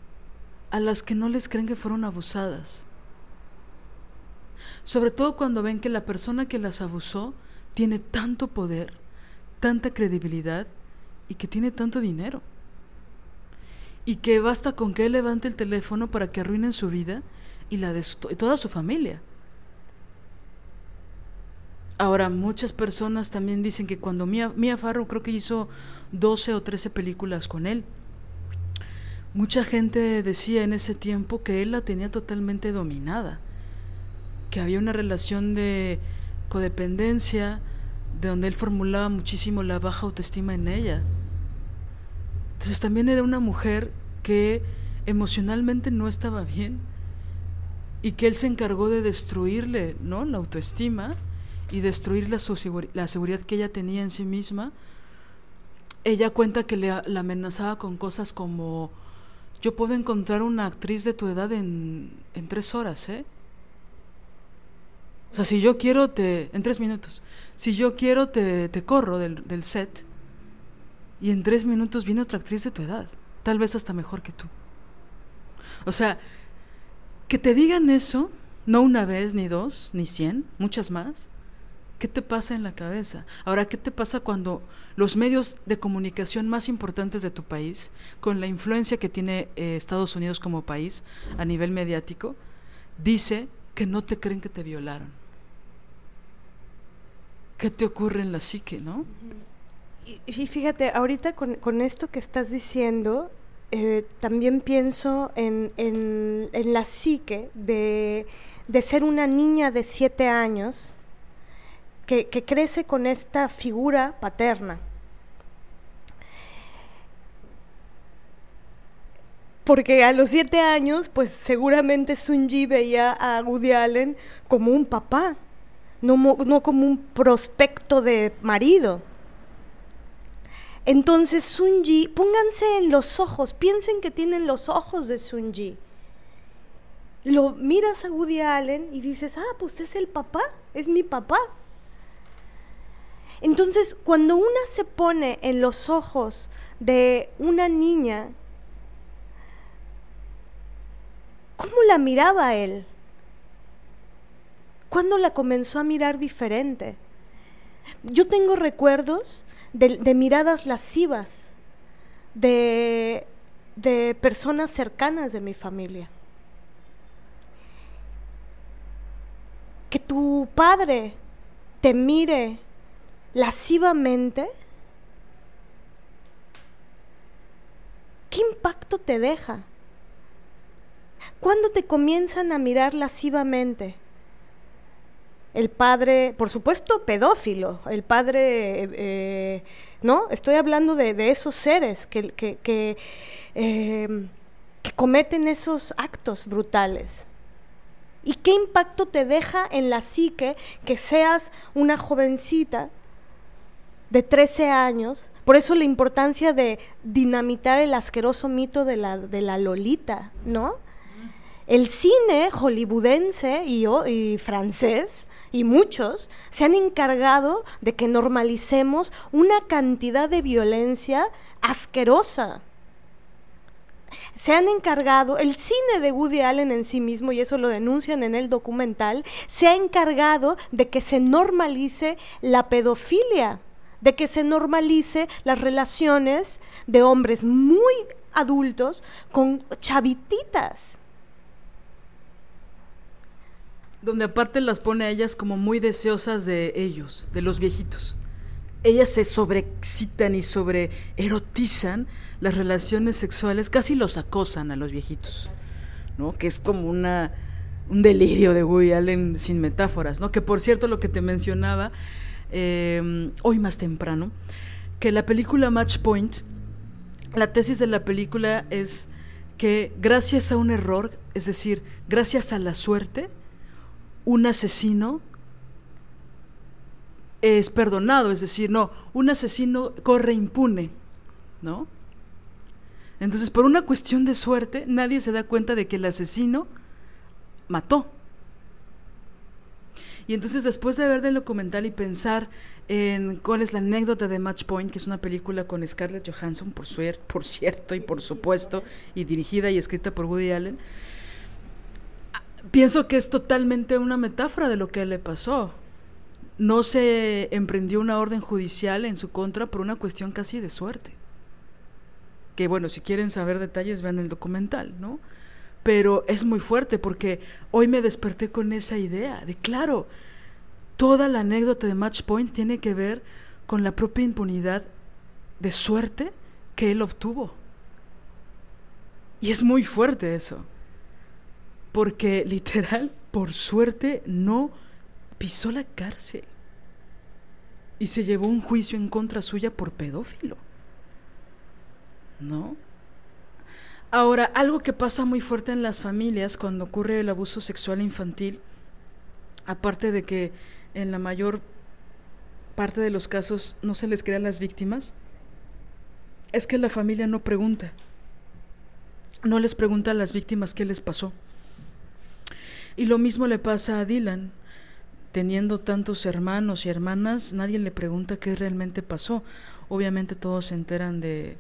a las que no les creen que fueron abusadas. Sobre todo cuando ven que la persona que las abusó tiene tanto poder, tanta credibilidad y que tiene tanto dinero. Y que basta con que él levante el teléfono para que arruinen su vida y la de toda su familia. Ahora, muchas personas también dicen que cuando Mia, Mia Farrow creo que hizo 12 o 13 películas con él, mucha gente decía en ese tiempo que él la tenía totalmente dominada, que había una relación de codependencia, de donde él formulaba muchísimo la baja autoestima en ella. Entonces también era una mujer que emocionalmente no estaba bien y que él se encargó de destruirle, ¿no? La autoestima y destruir la, la seguridad que ella tenía en sí misma, ella cuenta que le, la amenazaba con cosas como, yo puedo encontrar una actriz de tu edad en, en tres horas, ¿eh? O sea, si yo quiero, te. En tres minutos. Si yo quiero, te, te corro del, del, set. Y en tres minutos viene otra actriz de tu edad. Tal vez hasta mejor que tú. O sea, que te digan eso, no una vez, ni dos, ni cien, muchas más. ¿Qué te pasa en la cabeza? Ahora, ¿qué te pasa cuando los medios de comunicación más importantes de tu país, con la influencia que tiene eh, Estados Unidos como país a nivel mediático, dice que no te creen que te violaron? ¿Qué te ocurre en la psique, no? Y, y fíjate, ahorita con, con esto que estás diciendo, eh, también pienso en, la psique de, de, ser una niña de siete años que, crece con esta figura paterna. Porque a los siete años, pues seguramente Sunji veía a Woody Allen como un papá, no como un prospecto de marido. Entonces Sunji, pónganse en los ojos, piensen que tienen los ojos de Sunji. Lo miras a Woody Allen y dices, ah, pues es el papá, es mi papá. Entonces, cuando una se pone en los ojos de una niña, ¿cómo la miraba él? ¿Cuándo la comenzó a mirar diferente? Yo tengo recuerdos de, miradas lascivas de, de personas cercanas de mi familia. Que tu padre te mire lascivamente, ¿qué impacto te deja? ¿Cuándo te comienzan a mirar lascivamente? El padre, por supuesto, pedófilo, el padre, eh, ¿no? Estoy hablando de, de esos seres que, que, que, eh, que, cometen esos actos brutales. ¿Y qué impacto te deja en la psique que seas una jovencita de 13 años? Por eso la importancia de dinamitar el asqueroso mito de la, de la Lolita, ¿no? El cine hollywoodense y, y francés y muchos se han encargado de que normalicemos una cantidad de violencia asquerosa. Se han encargado, el cine de Woody Allen en sí mismo, y eso lo denuncian en el documental, se ha encargado de que se normalice la pedofilia, de que se normalice las relaciones de hombres muy adultos con chavititas donde aparte las pone a ellas como muy deseosas de ellos, de los viejitos. Ellas se sobreexcitan y sobreerotizan las relaciones sexuales, casi los acosan a los viejitos, ¿no? Que es como una, un delirio de Woody Allen sin metáforas, ¿no? Que por cierto, lo que te mencionaba eh, hoy más temprano, que la película Match Point, la tesis de la película es que gracias a un error, es decir, gracias a la suerte, un asesino es perdonado, es decir, no, un asesino corre impune, ¿no? Entonces, por una cuestión de suerte, nadie se da cuenta de que el asesino mató. Y entonces, después de ver el documental y pensar en cuál es la anécdota de Match Point, que es una película con Scarlett Johansson, por, suerte, por cierto y por supuesto, y dirigida y escrita por Woody Allen, pienso que es totalmente una metáfora de lo que le pasó. No se emprendió una orden judicial en su contra por una cuestión casi de suerte. Que bueno, si quieren saber detalles, vean el documental, ¿no? Pero es muy fuerte porque hoy me desperté con esa idea de, claro, toda la anécdota de Match Point tiene que ver con la propia impunidad de suerte que él obtuvo. Y es muy fuerte eso porque literal, por suerte, no pisó la cárcel y se llevó un juicio en contra suya por pedófilo. ¿No? Ahora, algo que pasa muy fuerte en las familias cuando ocurre el abuso sexual infantil, aparte de que en la mayor parte de los casos no se les crea a las víctimas, es que la familia no pregunta. No les pregunta a las víctimas qué les pasó. Y lo mismo le pasa a Dylan. Teniendo tantos hermanos y hermanas, nadie le pregunta qué realmente pasó. Obviamente todos se enteran de,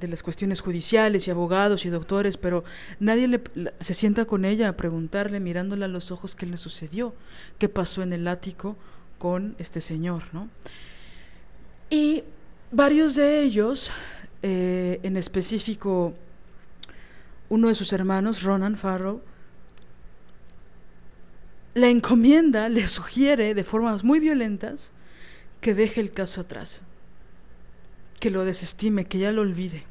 de las cuestiones judiciales y abogados y doctores, pero nadie le, se sienta con ella a preguntarle, mirándola a los ojos, qué le sucedió, qué pasó en el ático con este señor, ¿no? Y varios de ellos, eh, en específico uno de sus hermanos, Ronan Farrow, la encomienda le sugiere de formas muy violentas que deje el caso atrás, que lo desestime, que ya lo olvide.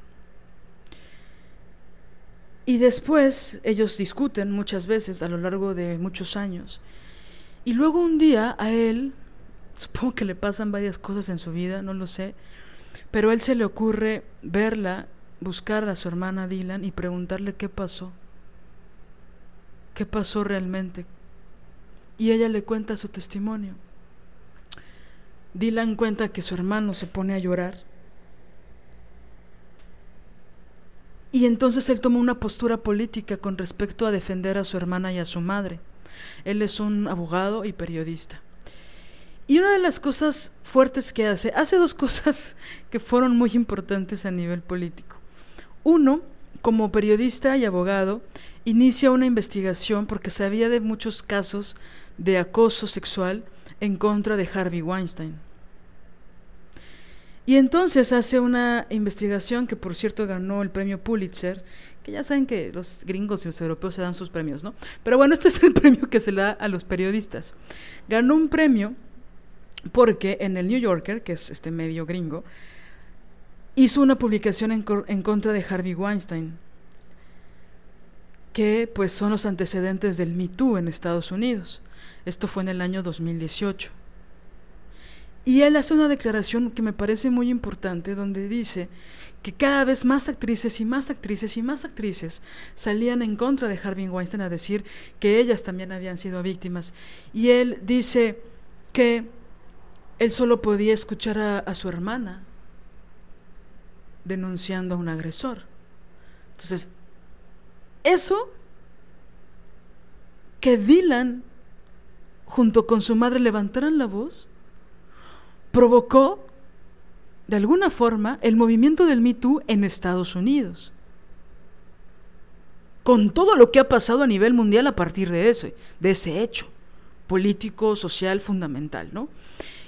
Y después ellos discuten muchas veces a lo largo de muchos años. Y luego un día a él, supongo que le pasan varias cosas en su vida, no lo sé, pero a él se le ocurre verla, buscar a su hermana Dylan y preguntarle qué pasó. ¿Qué pasó realmente? Y ella le cuenta su testimonio. Dylan cuenta que su hermano se pone a llorar. Y entonces él toma una postura política con respecto a defender a su hermana y a su madre. Él es un abogado y periodista. Y una de las cosas fuertes que hace, hace dos cosas que fueron muy importantes a nivel político. Uno, como periodista y abogado, inicia una investigación porque sabía de muchos casos de acoso sexual en contra de Harvey Weinstein. Y entonces hace una investigación que por cierto ganó el premio Pulitzer, que ya saben que los gringos y los europeos se dan sus premios, ¿no? Pero bueno, este es el premio que se le da a los periodistas. Ganó un premio porque en el New Yorker, que es este medio gringo, hizo una publicación en, en contra de Harvey Weinstein, que pues son los antecedentes del Me Too en Estados Unidos. Esto fue en el año 2018. Y él hace una declaración que me parece muy importante, donde dice que cada vez más actrices y más actrices y más actrices salían en contra de Harvey Weinstein a decir que ellas también habían sido víctimas. Y él dice que él solo podía escuchar a, su hermana denunciando a un agresor. Entonces, eso que Dylan junto con su madre levantaran la voz, provocó, de alguna forma, el movimiento del Me Too en Estados Unidos. Con todo lo que ha pasado a nivel mundial a partir de ese, de ese hecho político, social, fundamental, ¿no?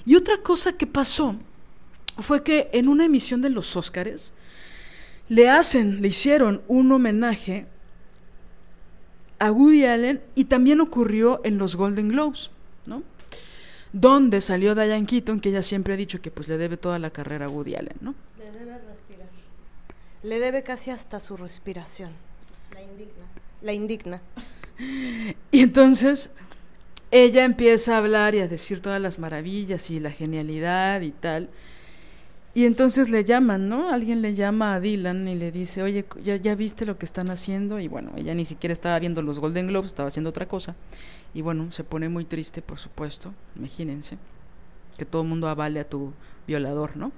Y otra cosa que pasó fue que en una emisión de los Óscares le hacen, le hicieron un homenaje a Woody Allen y también ocurrió en los Golden Globes, ¿no? Donde salió Diane Keaton, que ella siempre ha dicho que pues le debe toda la carrera a Woody Allen, ¿no? Le debe respirar. Le debe casi hasta su respiración. La indigna. La indigna. Y entonces ella empieza a hablar y a decir todas las maravillas y la genialidad y tal. Y entonces le llaman, ¿no? Alguien le llama a Dylan y le dice, oye, ¿ya, ¿ya, viste lo que están haciendo? Y bueno, ella ni siquiera estaba viendo los Golden Globes, estaba haciendo otra cosa. Y bueno, se pone muy triste, por supuesto, imagínense, que todo el mundo avale a tu violador, ¿no?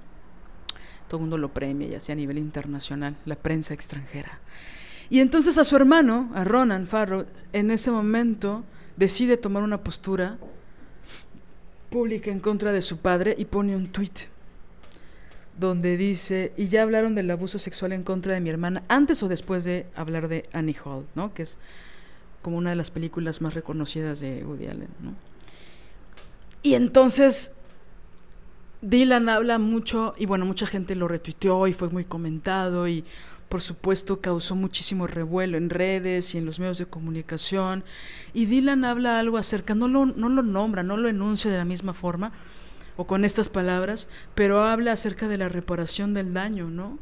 Todo el mundo lo premia, ya sea a nivel internacional, la prensa extranjera. Y entonces a su hermano, a Ronan Farrow, en ese momento decide tomar una postura pública en contra de su padre y pone un tuit donde dice, y ya hablaron del abuso sexual en contra de mi hermana, antes o después de hablar de Annie Hall, ¿no? Que es como una de las películas más reconocidas de Woody Allen, ¿no? Y entonces Dylan habla mucho, y bueno, mucha gente lo retuiteó y fue muy comentado y por supuesto causó muchísimo revuelo en redes y en los medios de comunicación. Y Dylan habla algo acerca, no lo, no lo nombra, no lo enuncia de la misma forma, o con estas palabras, pero habla acerca de la reparación del daño, ¿no?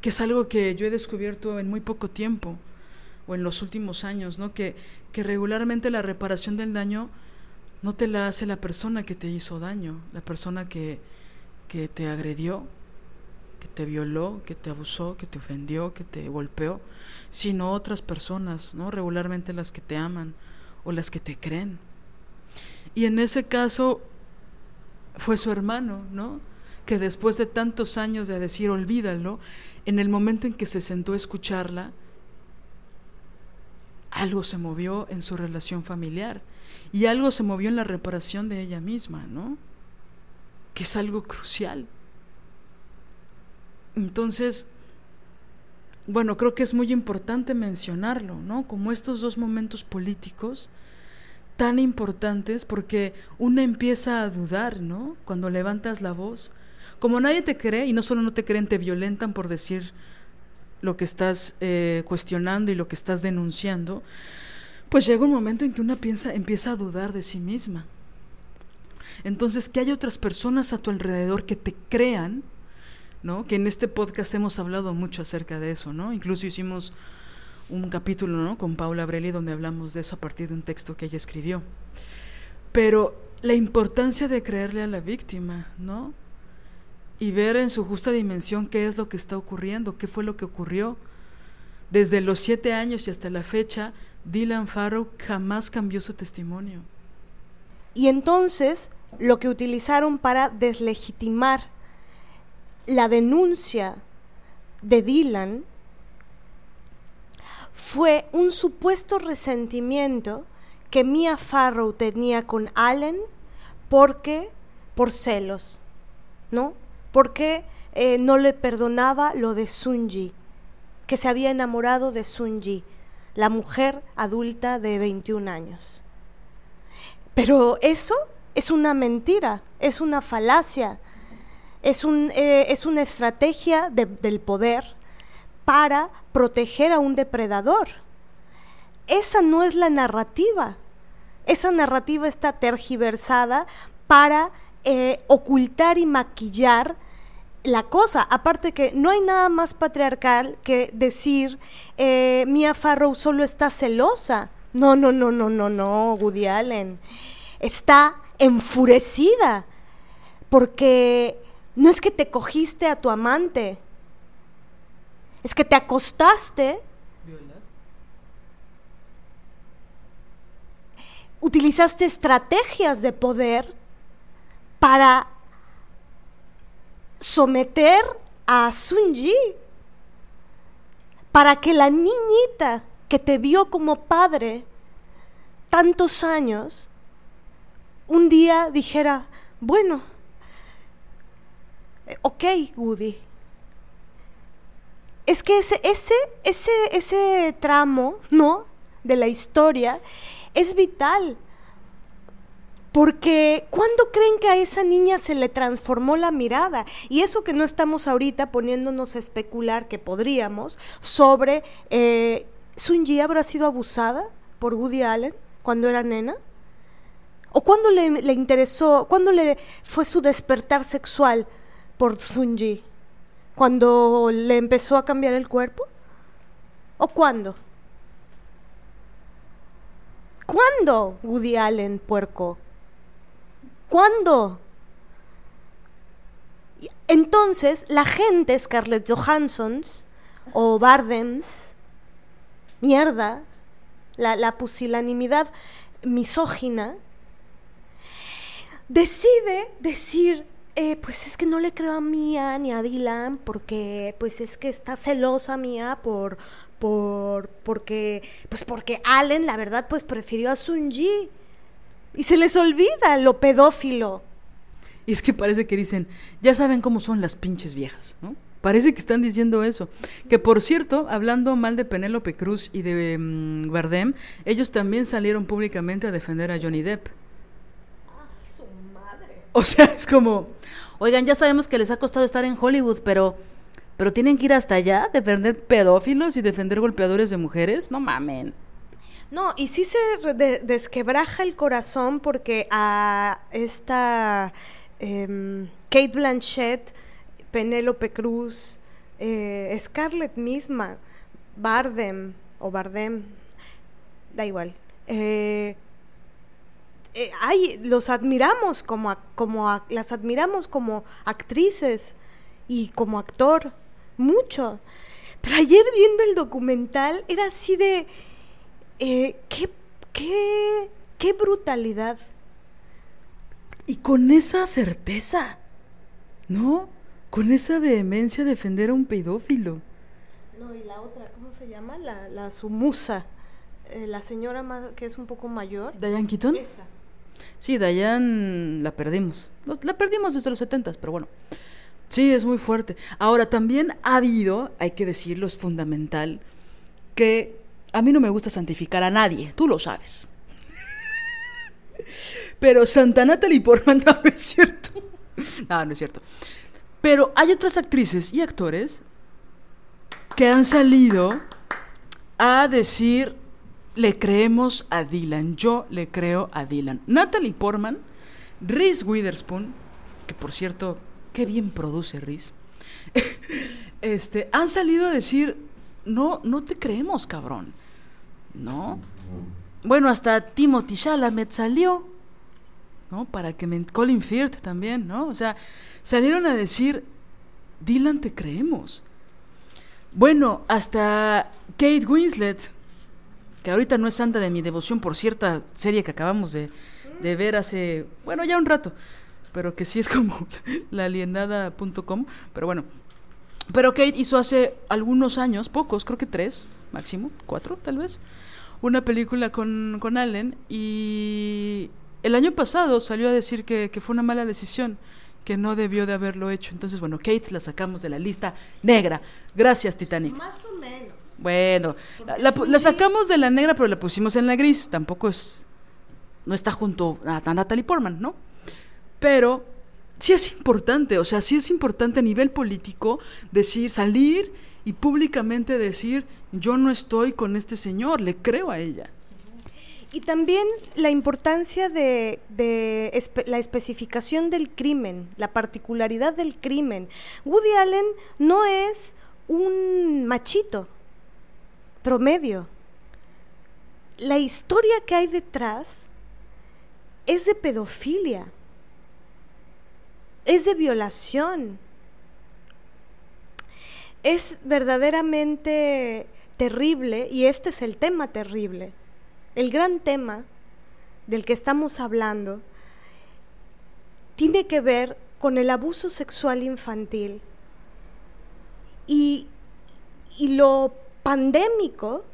Que es algo que yo he descubierto en muy poco tiempo o en los últimos años, ¿no? Que, que regularmente la reparación del daño no te la hace la persona que te hizo daño, la persona que, que te agredió, que te violó, que te abusó, que te ofendió, que te golpeó, sino otras personas, ¿no? Regularmente las que te aman o las que te creen. Y en ese caso fue su hermano, ¿no? Que después de tantos años de decir olvídalo, en el momento en que se sentó a escucharla, algo se movió en su relación familiar y algo se movió en la reparación de ella misma, ¿no? Que es algo crucial. Entonces, bueno, creo que es muy importante mencionarlo, ¿no? Como estos dos momentos políticos tan importantes porque uno empieza a dudar, ¿no? Cuando levantas la voz. Como nadie te cree, y no solo no te creen, te violentan por decir lo que estás eh, cuestionando y lo que estás denunciando, pues llega un momento en que una piensa, empieza a dudar de sí misma. Entonces, que hay otras personas a tu alrededor que te crean, ¿no? Que en este podcast hemos hablado mucho acerca de eso, ¿no? Incluso hicimos un capítulo, ¿no? Con Paula Brelli donde hablamos de eso a partir de un texto que ella escribió. Pero la importancia de creerle a la víctima, ¿no? Y ver en su justa dimensión qué es lo que está ocurriendo, qué fue lo que ocurrió. Desde los siete años y hasta la fecha, Dylan Farrow jamás cambió su testimonio. Y entonces lo que utilizaron para deslegitimar la denuncia de Dylan fue un supuesto resentimiento que Mia Farrow tenía con Allen porque por celos, ¿no? Porque eh, no le perdonaba lo de Sunji, que se había enamorado de Sunji, la mujer adulta de 21 años. Pero eso es una mentira, es una falacia, es, un, eh, es una estrategia del poder para proteger a un depredador. Esa no es la narrativa. Esa narrativa está tergiversada para eh, ocultar y maquillar la cosa. Aparte que no hay nada más patriarcal que decir eh, Mia Farrow solo está celosa. No, no, no, no, no, no, Woody Allen. Está enfurecida porque no es que te cogiste a tu amante, es que te acostaste. Utilizaste estrategias de poder para someter a Sunji, para que la niñita que te vio como padre tantos años, un día dijera, bueno, ok, Woody, es que ese, ese, ese, ese tramo, ¿no? De la historia es vital. Porque ¿cuándo creen que a esa niña se le transformó la mirada? Y eso que no estamos ahorita poniéndonos a especular que podríamos sobre eh, Sunji habrá sido abusada por Woody Allen cuando era nena. ¿O cuándo le, interesó, cuándo le fue su despertar sexual por Sunji? cuando le empezó a cambiar el cuerpo? ¿O cuándo? ¿Cuándo, Woody Allen, puerco? ¿Cuándo? Entonces, la gente, Scarlett Johanssons o Bardems, mierda, la, la pusilanimidad misógina, decide decir, eh, pues es que no le creo a Mía ni a Dylan porque pues es que está celosa Mía por por porque pues porque Allen la verdad pues prefirió a Sunji y se les olvida lo pedófilo. Y es que parece que dicen, ya saben cómo son las pinches viejas, ¿no? Parece que están diciendo eso. Que por cierto, hablando mal de Penélope Cruz y de mm, Bardem, ellos también salieron públicamente a defender a Johnny Depp. O sea, es como, oigan, ya sabemos que les ha costado estar en Hollywood, pero, pero tienen que ir hasta allá, defender pedófilos y defender golpeadores de mujeres, no mamen. No, y sí se desquebraja el corazón porque a esta em, Kate Blanchett, Penélope Cruz, eh, Scarlett misma, Bardem o Bardem, da igual. Eh, eh, los admiramos como, como las admiramos como actrices y como actor, mucho. Pero ayer viendo el documental era así de, eh, qué, qué, qué brutalidad. Y con esa certeza, ¿no? Con esa vehemencia defender a un pedófilo. No, y la otra, ¿cómo se llama? La, la su musa, eh, la señora más, que es un poco mayor. Diane Keaton. Esa. Sí, Dayan la perdimos. La perdimos desde los 70, pero bueno. Sí, es muy fuerte. Ahora, también ha habido, hay que decirlo, es fundamental, que a mí no me gusta santificar a nadie, tú lo sabes. Pero Santa Natalie Portman no, no es cierto. No, no es cierto. Pero hay otras actrices y actores que han salido a decir le creemos a Dylan. Yo le creo a Dylan. Natalie Portman, Reese Witherspoon, que por cierto, qué bien produce Reese, este, han salido a decir, no, no te creemos, cabrón. ¿No? Bueno, hasta Timothy Chalamet salió, ¿no? Para que me... Colin Firth también, ¿no? O sea, salieron a decir, Dylan, te creemos. Bueno, hasta Kate Winslet, que ahorita no es santa de mi devoción por cierta serie que acabamos de, de ver hace, bueno, ya un rato, pero que sí es como la alienada.com, pero bueno. Pero Kate hizo hace algunos años, pocos, creo que tres, máximo, cuatro tal vez, una película con, con Allen y el año pasado salió a decir que, que fue una mala decisión que no debió de haberlo hecho. Entonces, bueno, Kate la sacamos de la lista negra. Gracias, Titanic. Más o menos. Bueno, la, la la sacamos de la negra, pero la pusimos en la gris. Tampoco es. No está junto a, a Natalie Portman, ¿no? Pero sí es importante, o sea, sí es importante a nivel político decir, salir y públicamente decir, yo no estoy con este señor, le creo a ella. Y también la importancia de, la especificación del crimen, la particularidad del crimen. Woody Allen no es un machito promedio. La historia que hay detrás es de pedofilia, es de violación. Es verdaderamente terrible y este es el tema terrible. El gran tema del que estamos hablando tiene que ver con el abuso sexual infantil y, y lo pandémico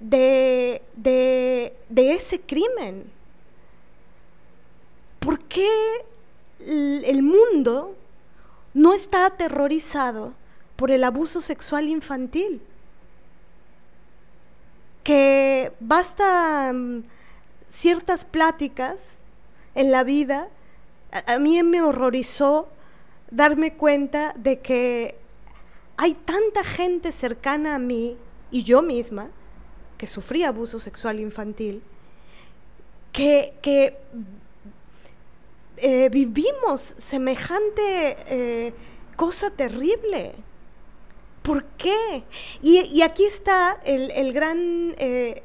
de, de- de ese crimen. ¿Por qué el mundo no está aterrorizado por el abuso sexual infantil? que basta mm, ciertas pláticas en la vida, a, mí me horrorizó darme cuenta de que hay tanta gente cercana a mí y yo misma que sufrí abuso sexual infantil, que, que eh, vivimos semejante eh, cosa terrible. ¿Por qué? Y, aquí está el, gran, eh,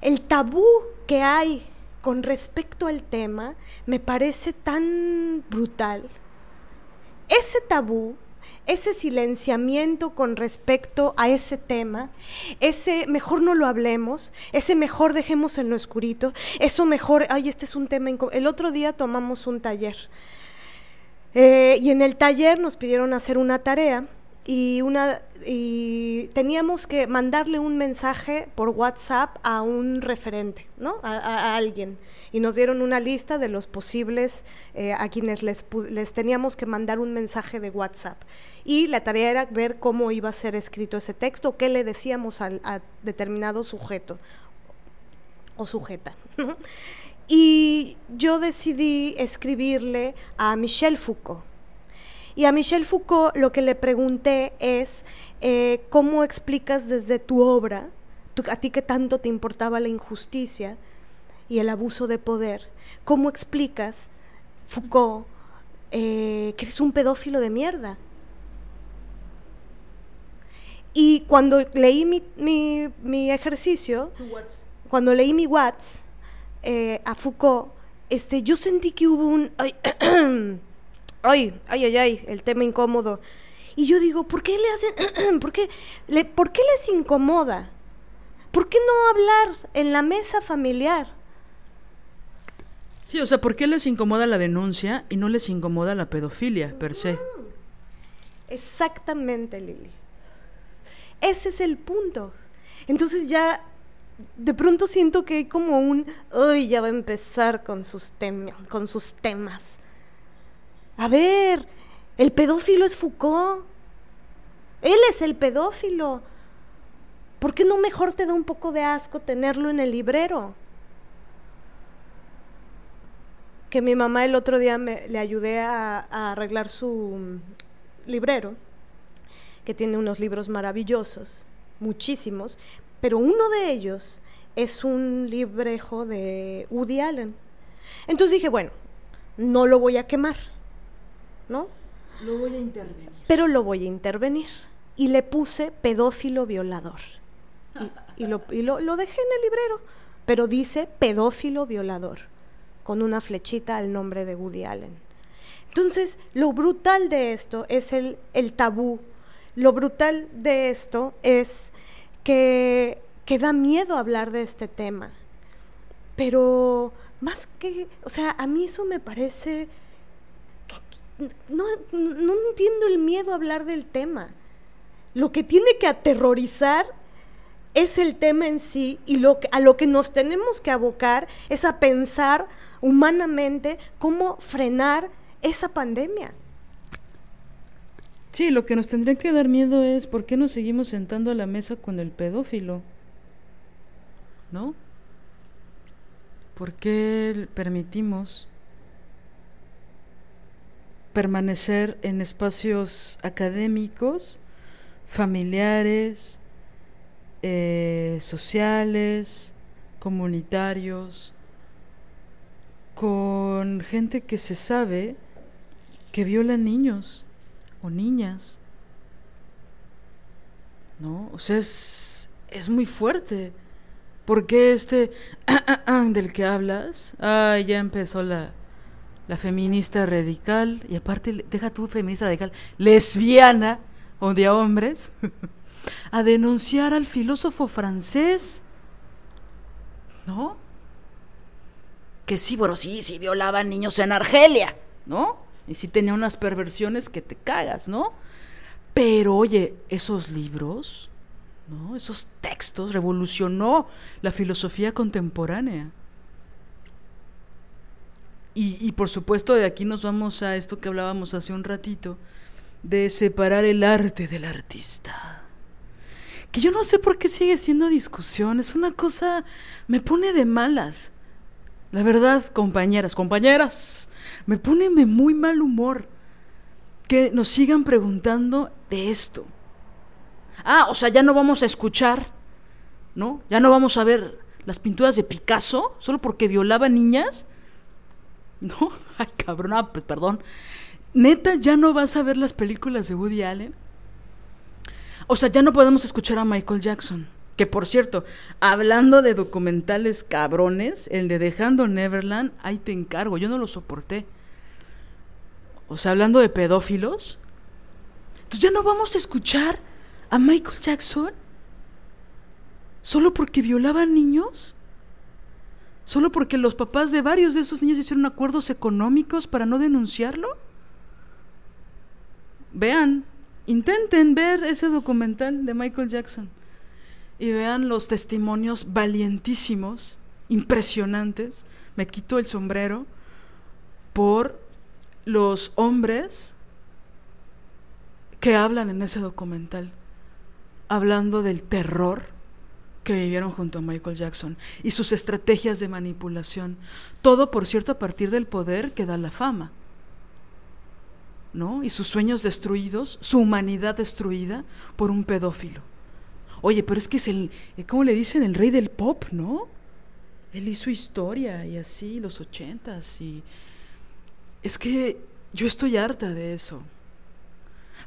el tabú que hay con respecto al tema, me parece tan brutal. Ese tabú, ese silenciamiento con respecto a ese tema, ese mejor no lo hablemos, ese mejor dejemos en lo oscurito, eso mejor, ay, este es un tema... inco-". El otro día tomamos un taller eh, y en el taller nos pidieron hacer una tarea y, una, y teníamos que mandarle un mensaje por WhatsApp a un referente, ¿no? A, alguien. Y nos dieron una lista de los posibles eh, a quienes les, les teníamos que mandar un mensaje de WhatsApp. Y la tarea era ver cómo iba a ser escrito ese texto, qué le decíamos al, a determinado sujeto o sujeta. y yo decidí escribirle a Michel Foucault. Y a Michel Foucault lo que le pregunté es, eh, ¿cómo explicas desde tu obra, tú- a ti que tanto te importaba la injusticia y el abuso de poder, cómo explicas, Foucault, eh, que eres un pedófilo de mierda? Y cuando leí mi, mi- mi ejercicio, cuando leí mi Watts eh, a Foucault, este, yo sentí que hubo un... Ay, ay, ay, ay, ay, el tema incómodo. Y yo digo, ¿por qué le hacen, por qué, le, por qué les incomoda? ¿Por qué no hablar en la mesa familiar? Sí, o sea, ¿por qué les incomoda la denuncia y no les incomoda la pedofilia per se? Exactamente, Lili. Ese es el punto. Entonces ya de pronto siento que hay como un, uy, ya va a empezar con sus, tem- con sus temas. A ver, el pedófilo es Foucault. Él es el pedófilo. ¿Por qué no mejor te da un poco de asco tenerlo en el librero? Que mi mamá el otro día me, le ayudé a, a arreglar su mm, librero, que tiene unos libros maravillosos, muchísimos, pero uno de ellos es un librejo de Woody Allen. Entonces dije, bueno, no lo voy a quemar, ¿no? Lo voy a intervenir. Pero lo voy a intervenir. Y le puse pedófilo violador. Y, lo, lo dejé en el librero, pero dice pedófilo violador, con una flechita al nombre de Woody Allen. Entonces, lo brutal de esto es el, el tabú. Lo brutal de esto es que, que da miedo hablar de este tema. Pero más que, o sea, a mí eso me parece... no, no entiendo el miedo a hablar del tema. Lo que tiene que aterrorizar es el tema en sí y lo a lo que nos tenemos que abocar es a pensar humanamente cómo frenar esa pandemia. Sí, lo que nos tendría que dar miedo es por qué nos seguimos sentando a la mesa con el pedófilo. ¿No? ¿Por qué permitimos permanecer en espacios académicos, familiares, eh, sociales, comunitarios, con gente que se sabe que violan niños o niñas. ¿No? O sea, es, es muy fuerte. Porque este del que hablas, ah, ya empezó la, la feminista radical, y aparte, deja tu feminista radical, lesbiana, odia hombres, a denunciar al filósofo francés, ¿no? Que sí, bueno, sí, sí violaba niños en Argelia, ¿no? Y sí tenía unas perversiones que te cagas, ¿no? Pero oye, esos libros, ¿no? Esos textos revolucionó la filosofía contemporánea. Y, y, por supuesto de aquí nos vamos a esto que hablábamos hace un ratito, de separar el arte del artista. Que yo no sé por qué sigue siendo discusión, es una cosa, me pone de malas. La verdad, compañeras, compañeras, me ponen de muy mal humor que nos sigan preguntando de esto. Ah, o sea, ya no vamos a escuchar, ¿no? Ya no vamos a ver las pinturas de Picasso solo porque violaba niñas. ¿No? Ay, cabrón, ah, pues perdón. Neta, ya no vas a ver las películas de Woody Allen. O sea, ya no podemos escuchar a Michael Jackson. Que por cierto, hablando de documentales cabrones, el de Dejando Neverland, ahí te encargo, yo no lo soporté. O sea, hablando de pedófilos. Entonces ya no vamos a escuchar a Michael Jackson solo porque violaban niños. Solo porque los papás de varios de esos niños hicieron acuerdos económicos para no denunciarlo. Vean, intenten ver ese documental de Michael Jackson y vean los testimonios valientísimos, impresionantes, me quito el sombrero, por los hombres que hablan en ese documental, hablando del terror que vivieron junto a Michael Jackson y sus estrategias de manipulación. Todo, por cierto, a partir del poder que da la fama. ¿No? Y sus sueños destruidos, su humanidad destruida por un pedófilo. Oye, pero es que es el, eh, ¿cómo le dicen? El rey del pop, ¿no? Él hizo historia y así, los ochentas, y... Es que yo estoy harta de eso.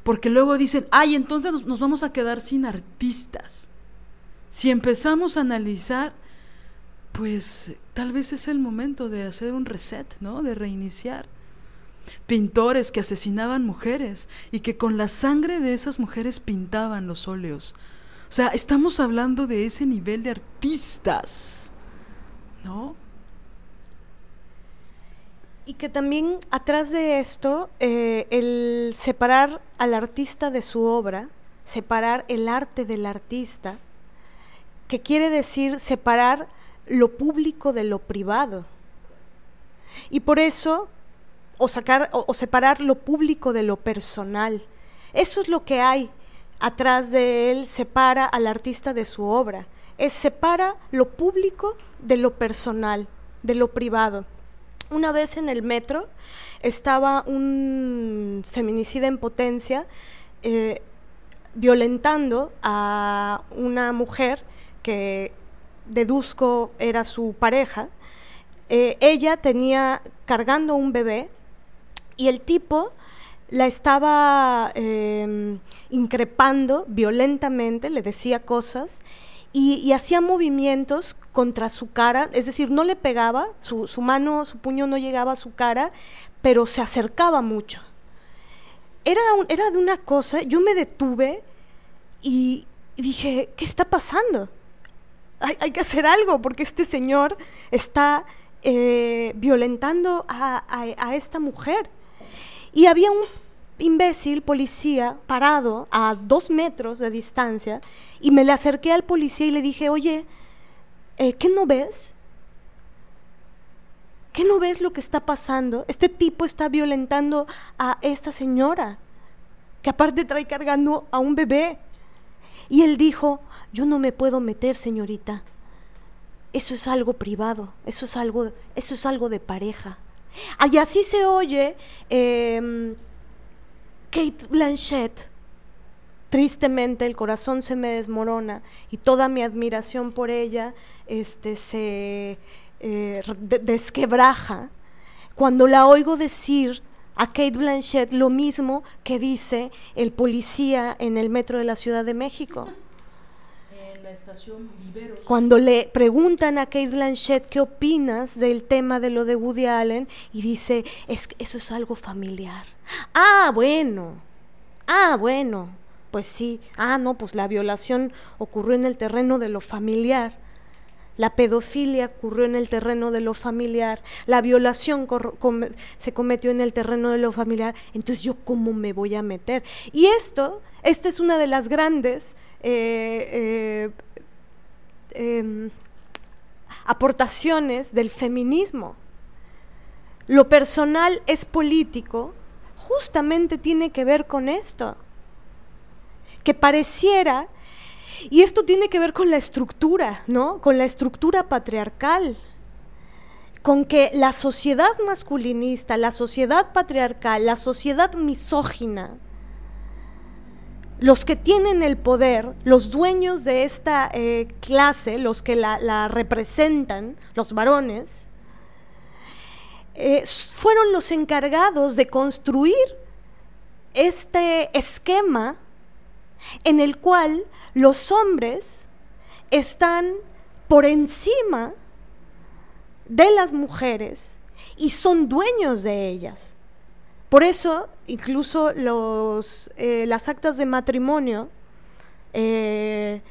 Porque luego dicen, ay, entonces nos, nos vamos a quedar sin artistas. Si empezamos a analizar, pues tal vez es el momento de hacer un reset, ¿no? De reiniciar. Pintores que asesinaban mujeres y que con la sangre de esas mujeres pintaban los óleos o sea, estamos hablando de ese nivel de artistas, ¿no? Y que también atrás de esto, eh, el separar al artista de su obra, separar el arte del artista, que quiere decir separar lo público de lo privado. Y por eso, o, sacar, o separar lo público de lo personal. Eso es lo que hay atrás de él separa al artista de su obra, es separa lo público de lo personal, de lo privado. Una vez en el metro estaba un feminicida en potencia eh, violentando a una mujer que deduzco era su pareja, eh, ella tenía cargando un bebé y el tipo la estaba em, increpando violentamente, le decía cosas y, hacía movimientos contra su cara, es decir, no le pegaba, su, mano, su puño no llegaba a su cara, pero se acercaba mucho. Era, era de una cosa, yo me detuve y dije, ¿qué está pasando? Hay, que hacer algo porque este señor está eh, violentando a esta mujer. Y había un imbécil policía parado a dos metros de distancia y me le acerqué al policía y le dije, oye, eh, ¿qué no ves? ¿Qué no ves lo que está pasando? Este tipo está violentando a esta señora, que aparte trae cargando a un bebé. Y él dijo, yo no me puedo meter, señorita. Eso es algo privado, eso es algo, eso es algo de pareja. Y así se oye em, Kate Blanchett. Tristemente el corazón se me desmorona y toda mi admiración por ella este, se eh, desquebraja cuando la oigo decir a Kate Blanchett lo mismo que dice el policía en el metro de la Ciudad de México la estación Viveros. Cuando le preguntan a Kate Blanchett qué opinas del tema de lo de Woody Allen y dice, es, eso es algo familiar. Ah, bueno, ah, bueno, pues sí, ah, no, pues la violación ocurrió en el terreno de lo familiar. La pedofilia ocurrió en el terreno de lo familiar, la violación se cometió en el terreno de lo familiar, entonces yo cómo me voy a meter. Y esto, esta es una de las grandes eh, eh, em, aportaciones del feminismo. Lo personal es político, justamente tiene que ver con esto. Que pareciera, y esto tiene que ver con la estructura, ¿no? Con la estructura patriarcal con que la sociedad masculinista, la sociedad patriarcal, la sociedad misógina, los que tienen el poder, los dueños de esta eh, clase, los que la, representan, los varones, eh, fueron los encargados de construir este esquema en el cual los hombres están por encima de las mujeres y son dueños de ellas. Por eso, incluso los, eh, las actas de matrimonio, eh,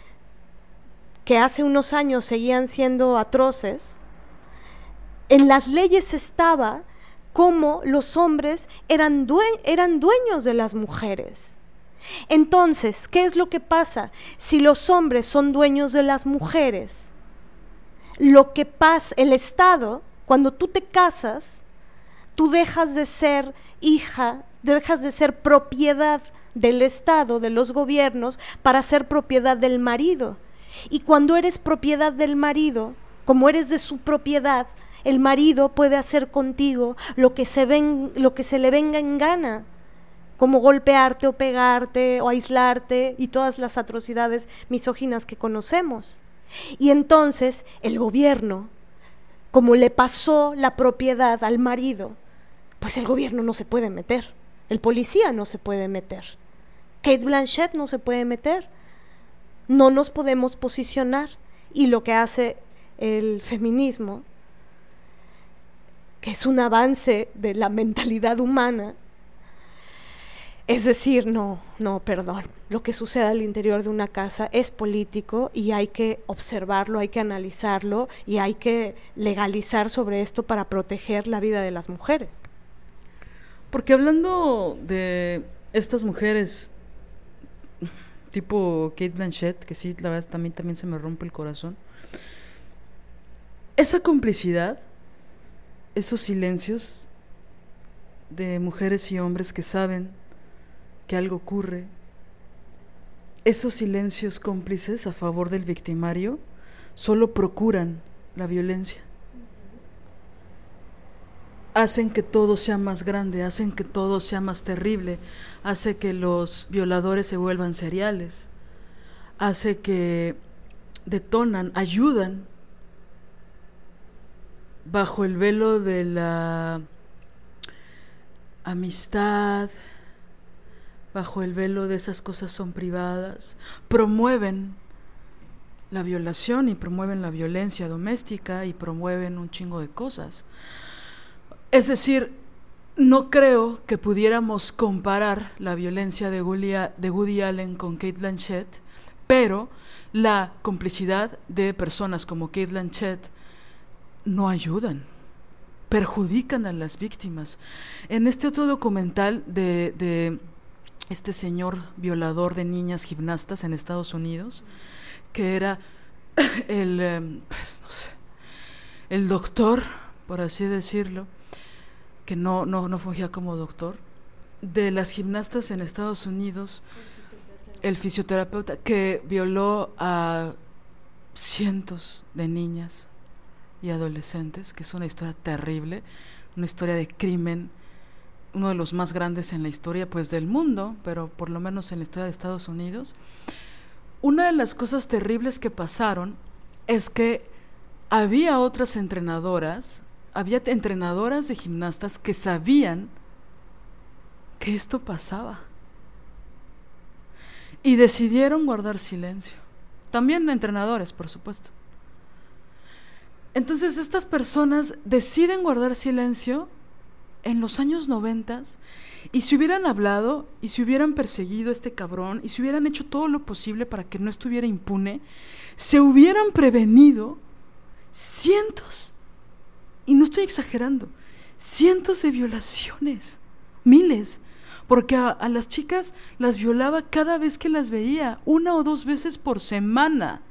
que hace unos años seguían siendo atroces, en las leyes estaba como los hombres eran, eran dueños de las mujeres. Entonces, ¿qué es lo que pasa? Si los hombres son dueños de las mujeres, lo que pasa, el Estado, cuando tú te casas, tú dejas de ser hija, dejas de ser propiedad del Estado, de los gobiernos, para ser propiedad del marido. Y cuando eres propiedad del marido, como eres de su propiedad, el marido puede hacer contigo lo que se, lo que se le venga en gana, como golpearte o pegarte o aislarte y todas las atrocidades misóginas que conocemos. Y entonces el gobierno, como le pasó la propiedad al marido, pues el gobierno no se puede meter, el policía no se puede meter, Kate Blanchett no se puede meter, no nos podemos posicionar y lo que hace el feminismo, que es un avance de la mentalidad humana, es decir, no, no, perdón, lo que sucede al interior de una casa es político y hay que observarlo, hay que analizarlo y hay que legalizar sobre esto para proteger la vida de las mujeres. Porque hablando de estas mujeres tipo Kate Blanchett, que sí, la verdad también, también se me rompe el corazón, esa complicidad, esos silencios de mujeres y hombres que saben que algo ocurre, esos silencios cómplices a favor del victimario solo procuran la violencia. Hacen que todo sea más grande, hacen que todo sea más terrible, hace que los violadores se vuelvan seriales, hace que detonan, ayudan bajo el velo de la amistad, bajo el velo de esas cosas son privadas, promueven la violación y promueven la violencia doméstica y promueven un chingo de cosas. Es decir, no creo que pudiéramos comparar la violencia de, Woody Allen con Kate Blanchett, pero la complicidad de personas como Kate Blanchett no ayudan, perjudican a las víctimas. En este otro documental de este señor violador de niñas gimnastas en Estados Unidos, que era el, em, pues, no sé, el doctor, por así decirlo, que no, no, no fungía como doctor, de las gimnastas en Estados Unidos, el fisioterapeuta que violó a cientos de niñas y adolescentes, que es una historia terrible, una historia de crimen, uno de los más grandes en la historia pues del mundo, pero por lo menos en la historia de Estados Unidos. Una de las cosas terribles que pasaron es que había otras entrenadoras, había entrenadoras de gimnastas que sabían que esto pasaba. Y decidieron guardar silencio. También entrenadores, por supuesto. Entonces estas personas deciden guardar silencio en los años noventas y si hubieran hablado y si hubieran perseguido a este cabrón y si hubieran hecho todo lo posible para que no estuviera impune, se hubieran prevenido cientos, y no estoy exagerando, cientos de violaciones, miles, porque a, a las chicas las violaba cada vez que las veía, una o dos veces por semana,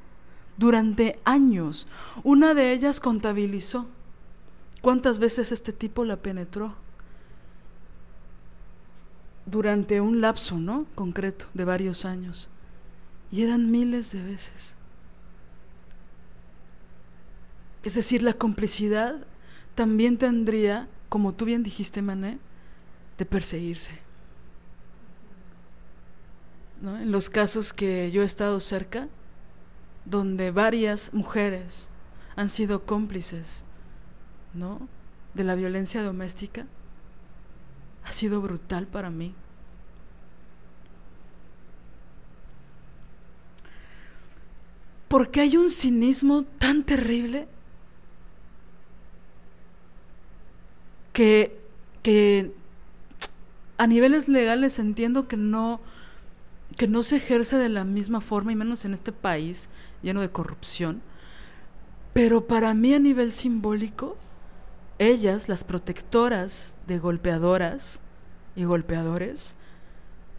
durante años. Una de ellas contabilizó cuántas veces este tipo la penetró durante un lapso, ¿no? Concreto de varios años. Y eran miles de veces. Es decir, la complicidad también tendría, como tú bien dijiste, Mané, de perseguirse. ¿No? En los casos que yo he estado cerca, donde varias mujeres han sido cómplices, ¿no? de la violencia doméstica, ha sido brutal para mí. Porque hay un cinismo tan terrible que, que a niveles legales entiendo que no, que no se ejerce de la misma forma, y menos en este país lleno de corrupción. Pero para mí a nivel simbólico, ellas, las protectoras de golpeadoras y golpeadores,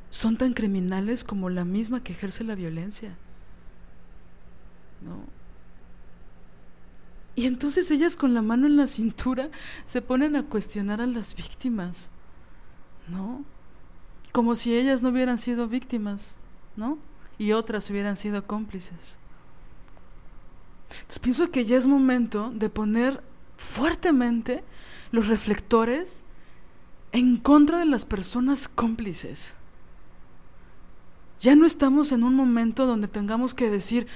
son tan criminales como la misma que ejerce la violencia. ¿No? Y entonces ellas con la mano en la cintura se ponen a cuestionar a las víctimas, ¿no? Como si ellas no hubieran sido víctimas, ¿no? Y otras hubieran sido cómplices. Entonces pienso que ya es momento de poner fuertemente los reflectores en contra de las personas cómplices. Ya no estamos en un momento donde tengamos que decir,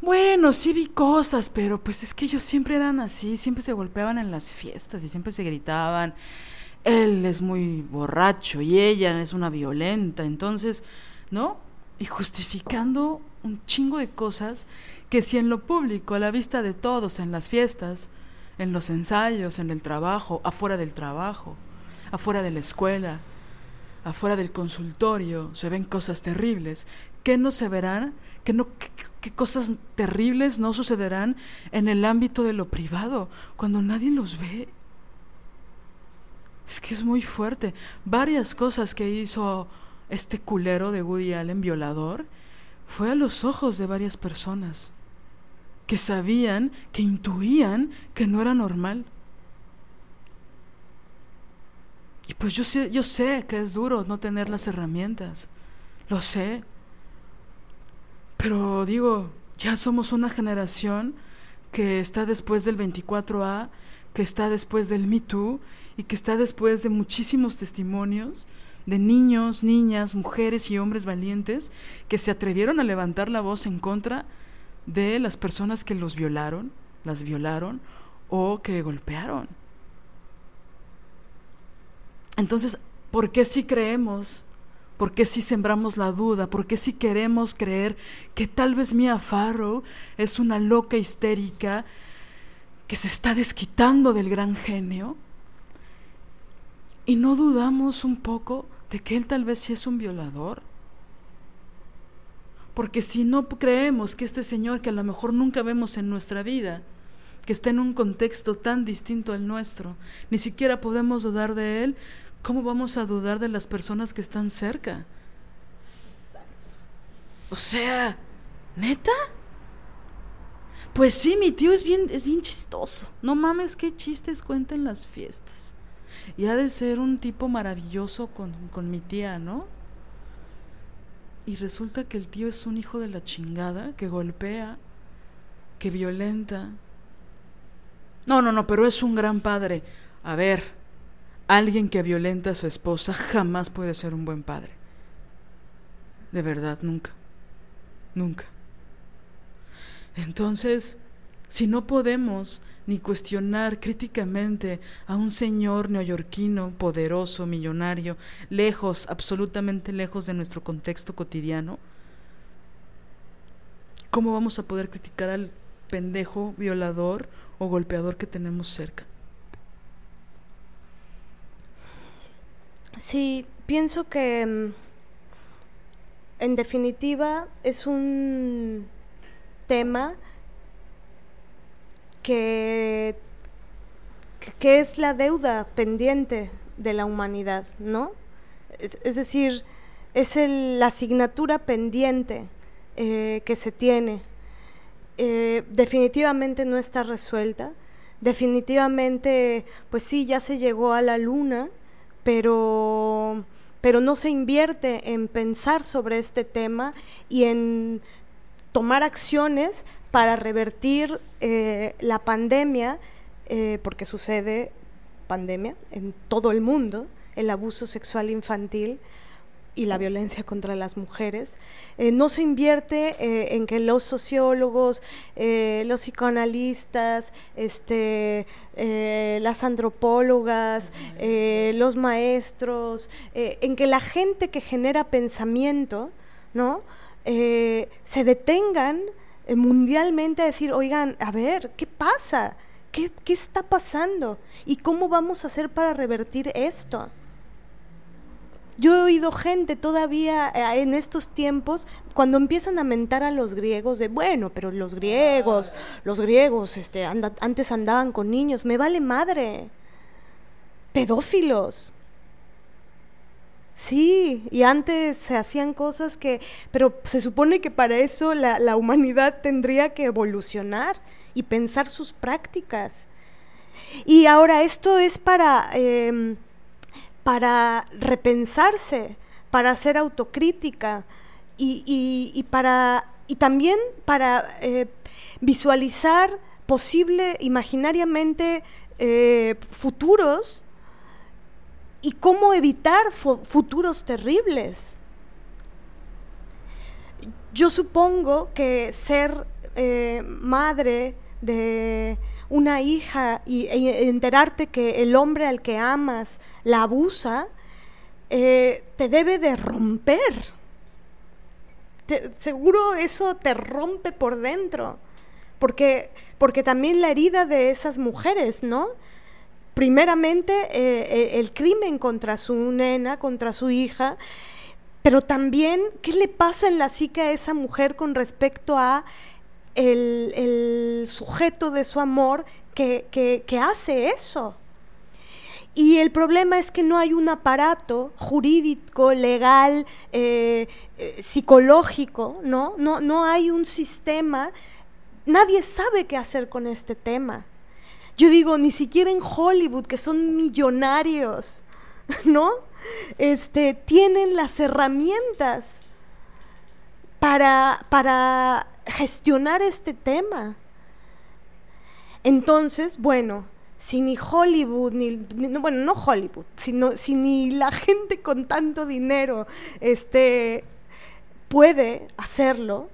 bueno, sí vi cosas, pero pues es que ellos siempre eran así, siempre se golpeaban en las fiestas y siempre se gritaban, él es muy borracho y ella es una violenta, entonces, ¿no? Y justificando un chingo de cosas que si en lo público, a la vista de todos, en las fiestas, en los ensayos, en el trabajo, afuera del trabajo, afuera de la escuela, afuera del consultorio, se ven cosas terribles. ¿Qué no se verán? ¿Qué, no, qué, cosas terribles no sucederán en el ámbito de lo privado, cuando nadie los ve? Es que es muy fuerte. Varias cosas que hizo este culero de Woody Allen, violador, fue a los ojos de varias personas que sabían, que intuían que no era normal. Y pues yo sé, yo sé que es duro no tener las herramientas, lo sé. Pero digo, ya somos una generación que está después del 24A, que está después del Me Too y que está después de muchísimos testimonios de niños, niñas, mujeres y hombres valientes que se atrevieron a levantar la voz en contra de las personas que los violaron, las violaron o que golpearon. Entonces, ¿por qué si creemos? ¿Por qué si sembramos la duda? ¿Por qué si queremos creer que tal vez Mia Farrow es una loca histérica que se está desquitando del gran genio? Y no dudamos un poco de que él tal vez sí es un violador. Porque si no creemos que este Señor, que a lo mejor nunca vemos en nuestra vida, que está en un contexto tan distinto al nuestro, ni siquiera podemos dudar de Él, ¿cómo vamos a dudar de las personas que están cerca? O sea, ¿neta? Pues sí, mi tío es bien, es bien chistoso. No mames, qué chistes cuenta en las fiestas. Y ha de ser un tipo maravilloso con, con mi tía, ¿no? Y resulta que el tío es un hijo de la chingada, que golpea, que violenta. No, no, no, pero es un gran padre. A ver, alguien que violenta a su esposa jamás puede ser un buen padre. De verdad, nunca. Nunca. Entonces, si no podemos ni cuestionar críticamente a un señor neoyorquino, poderoso, millonario, lejos, absolutamente lejos de nuestro contexto cotidiano, ¿cómo vamos a poder criticar al pendejo violador o golpeador que tenemos cerca? Sí, pienso que mm, en definitiva es un tema que, que es la deuda pendiente de la humanidad, ¿no? Es, decir, es la asignatura pendiente eh, que se tiene. Eh, definitivamente no está resuelta. Definitivamente, pues sí, ya se llegó a la luna, pero, pero no se invierte en pensar sobre este tema y en tomar acciones para revertir eh, la pandemia, eh, porque sucede pandemia en todo el mundo, el abuso sexual infantil y la violencia contra las mujeres. Eh, no se invierte en que los sociólogos, los psicoanalistas, este, las antropólogas, los maestros, en que la gente que genera pensamiento, ¿no? se detengan mundialmente a decir, oigan, a ver, ¿qué pasa? ¿Qué, ¿Qué, está pasando? ¿Y cómo vamos a hacer para revertir esto? Yo he oído gente todavía eh, en estos tiempos, cuando empiezan a mentar a los griegos, de bueno, pero los griegos, los griegos este, antes andaban con niños, me vale madre. Pedófilos. Sí, y antes se hacían cosas que, pero se supone que para eso la, humanidad tendría que evolucionar y pensar sus prácticas. Y ahora esto es para, em, para repensarse, para hacer autocrítica y, para, y también para eh, visualizar posible, imaginariamente, eh, futuros y cómo evitar futuros terribles. Yo supongo que ser eh, madre de una hija y, enterarte que el hombre al que amas la abusa, eh, te debe de romper. seguro eso te rompe por dentro, porque, porque también la herida de esas mujeres, ¿no? Primeramente eh, eh, el crimen contra su nena, contra su hija, pero también qué le pasa en la psique a esa mujer con respecto a el, sujeto de su amor que, hace eso. Y el problema es que no hay un aparato jurídico, legal, eh, psicológico, ¿no? ¿no? No hay un sistema. Nadie sabe qué hacer con este tema. Yo digo, ni siquiera en Hollywood, que son millonarios, ¿no? Este, tienen las herramientas para, para gestionar este tema. Entonces, bueno, si ni Hollywood, ni, bueno, no Hollywood, sino si ni la gente con tanto dinero este, puede hacerlo,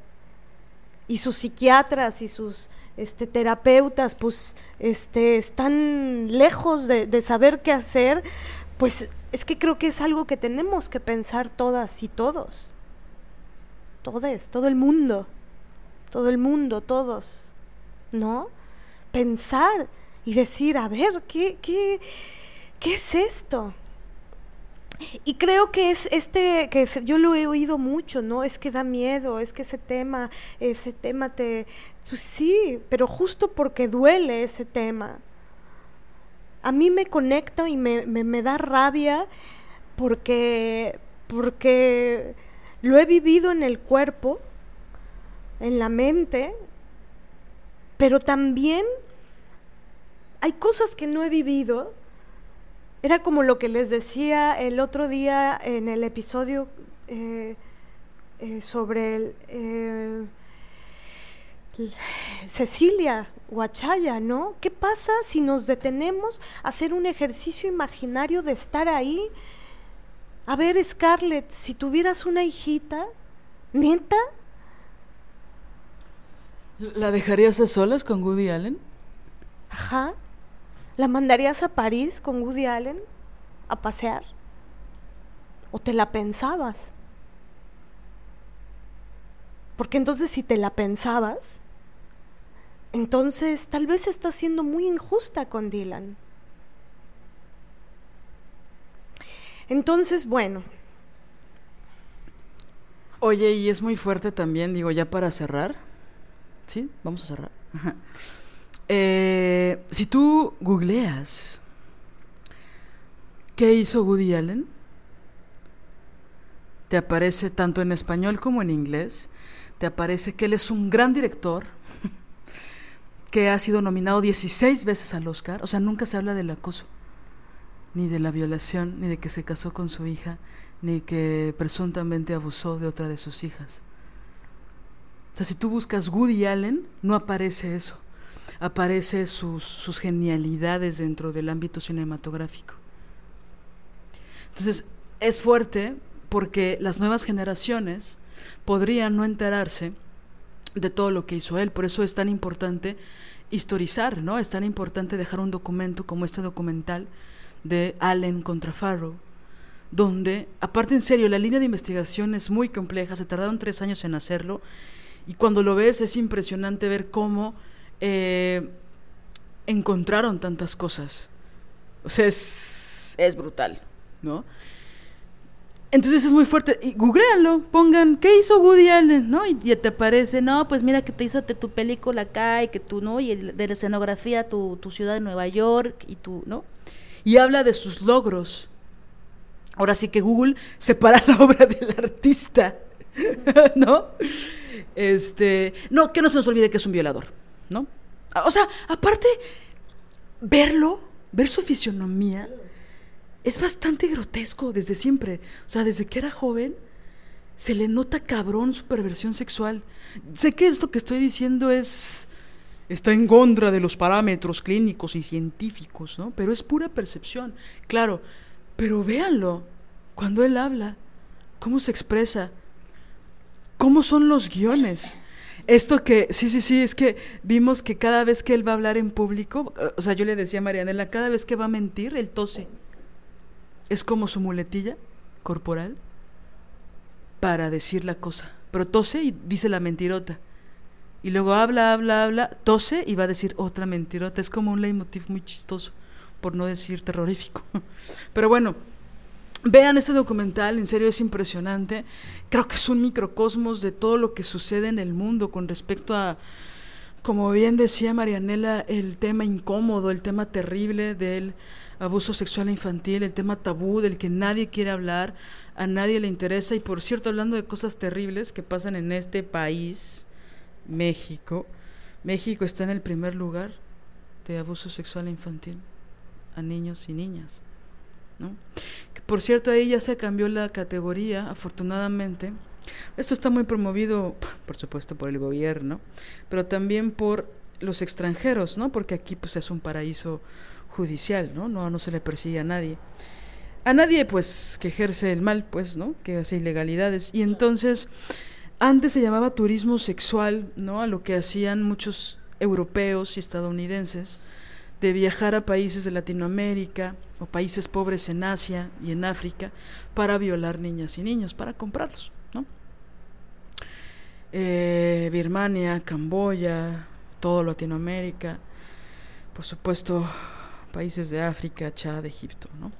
y sus psiquiatras y sus este, terapeutas, pues este, están lejos de, saber qué hacer, pues es que creo que es algo que tenemos que pensar todas y todos. Todos, todo el mundo. Todo el mundo, todos. ¿No? Pensar y decir, a ver, ¿qué, qué, qué es esto? Y creo que es este, que yo lo he oído mucho, ¿no? Es que da miedo, es que ese tema, ese tema te... Pues sí, pero justo porque duele ese tema. A mí me conecta y me, me, da rabia porque, porque lo he vivido en el cuerpo, en la mente, pero también hay cosas que no he vivido era como lo que les decía el otro día en el episodio eh, eh, sobre el, eh, Cecilia Huachaya, ¿no? ¿Qué pasa si nos detenemos a hacer un ejercicio imaginario de estar ahí? A ver, Scarlett, si tuvieras una hijita, ¿neta? ¿La dejarías a solas con Woody Allen? Ajá. ¿La mandarías a París con Woody Allen a pasear? ¿O te la pensabas? Porque entonces si te la pensabas, entonces tal vez estás siendo muy injusta con Dylan. Entonces, bueno. Oye, y es muy fuerte también, digo, ya para cerrar. ¿Sí? Vamos a cerrar. Eh, si tú googleas qué hizo Woody Allen, te aparece tanto en español como en inglés, te aparece que él es un gran director, que ha sido nominado 16 veces al Oscar, o sea, nunca se habla del acoso, ni de la violación, ni de que se casó con su hija, ni que presuntamente abusó de otra de sus hijas. O sea, si tú buscas Woody Allen, no aparece eso aparece sus, sus genialidades dentro del ámbito cinematográfico. Entonces, es fuerte porque las nuevas generaciones podrían no enterarse de todo lo que hizo él. Por eso es tan importante historizar, ¿no? Es tan importante dejar un documento como este documental de Allen contra Farrow, donde, aparte en serio, la línea de investigación es muy compleja, se tardaron tres años en hacerlo, y cuando lo ves es impresionante ver cómo eh, encontraron tantas cosas. O sea, es, es brutal, ¿no? Entonces es muy fuerte. Y googleanlo, pongan, ¿qué hizo Woody Allen? ¿No? Y ya te aparece, no, pues mira que te hizo tu película acá y que tú, ¿no? Y de la escenografía, tu, tu ciudad de Nueva York y tú, ¿no? Y habla de sus logros. Ahora sí que Google separa la obra del artista, ¿no? Este, no, que no se nos olvide que es un violador. ¿no? O sea, aparte, verlo, ver su fisionomía, es bastante grotesco desde siempre. O sea, desde que era joven, se le nota cabrón su perversión sexual. Sé que esto que estoy diciendo es. está en contra de los parámetros clínicos y científicos, ¿no? Pero es pura percepción. Claro, pero véanlo. Cuando él habla, cómo se expresa, cómo son los guiones. Esto que, sí, sí, sí, es que vimos que cada vez que él va a hablar en público, o sea, yo le decía a Marianela, cada vez que va a mentir, él tose. Es como su muletilla corporal para decir la cosa. Pero tose y dice la mentirota. Y luego habla, habla, habla, tose y va a decir otra mentirota. Es como un leitmotiv muy chistoso, por no decir terrorífico. Pero bueno, Vean este documental, en serio es impresionante. Creo que es un microcosmos de todo lo que sucede en el mundo con respecto a, como bien decía Marianela, el tema incómodo, el tema terrible del abuso sexual infantil, el tema tabú del que nadie quiere hablar, a nadie le interesa. Y por cierto, hablando de cosas terribles que pasan en este país, México, México está en el primer lugar de abuso sexual infantil a niños y niñas. ¿no? Por cierto, ahí ya se cambió la categoría, afortunadamente. Esto está muy promovido, por supuesto, por el gobierno, pero también por los extranjeros, ¿no? Porque aquí pues es un paraíso judicial, ¿no? No, no se le persigue a nadie. A nadie, pues, que ejerce el mal, pues, ¿no? Que hace ilegalidades. Y entonces, Antes se llamaba turismo sexual, ¿no? A lo que hacían muchos europeos y estadounidenses de viajar a países de Latinoamérica o países pobres en Asia y en África para violar niñas y niños, para comprarlos, ¿no? Eh, Birmania, Camboya, todo Latinoamérica, por supuesto países de África, Chad, Egipto, ¿no?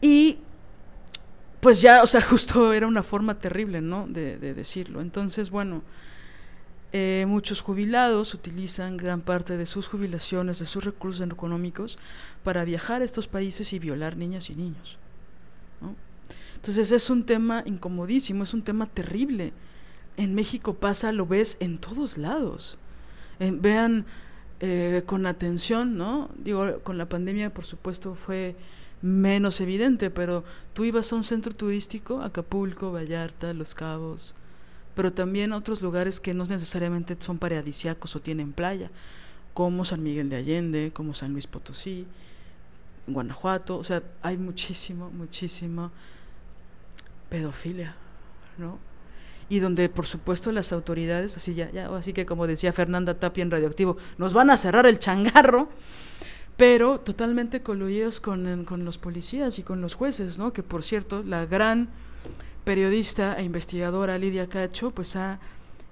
Y pues ya, o sea, justo era una forma terrible, ¿no? De, de decirlo. Entonces, bueno, eh, muchos jubilados utilizan gran parte de sus jubilaciones, de sus recursos económicos, para viajar a estos países y violar niñas y niños. Entonces es un tema incomodísimo, es un tema terrible. En México pasa, lo ves en todos lados. vean eh, con atención, ¿no? Digo, con la pandemia, por supuesto, fue menos evidente, pero tú ibas a un centro turístico, Acapulco, Vallarta, Los Cabos, pero también otros lugares que no necesariamente son paradisiacos o tienen playa, como San Miguel de Allende, como San Luis Potosí, Guanajuato, o sea, hay muchísimo, muchísimo pedofilia, ¿no? Y donde, por supuesto, las autoridades, así ya, ya, así que como decía Fernanda Tapia en Radioactivo, nos van a cerrar el changarro, pero totalmente coludidos con, con los policías y con los jueces, ¿no? Que por cierto, la gran periodista e investigadora Lidia Cacho, pues ha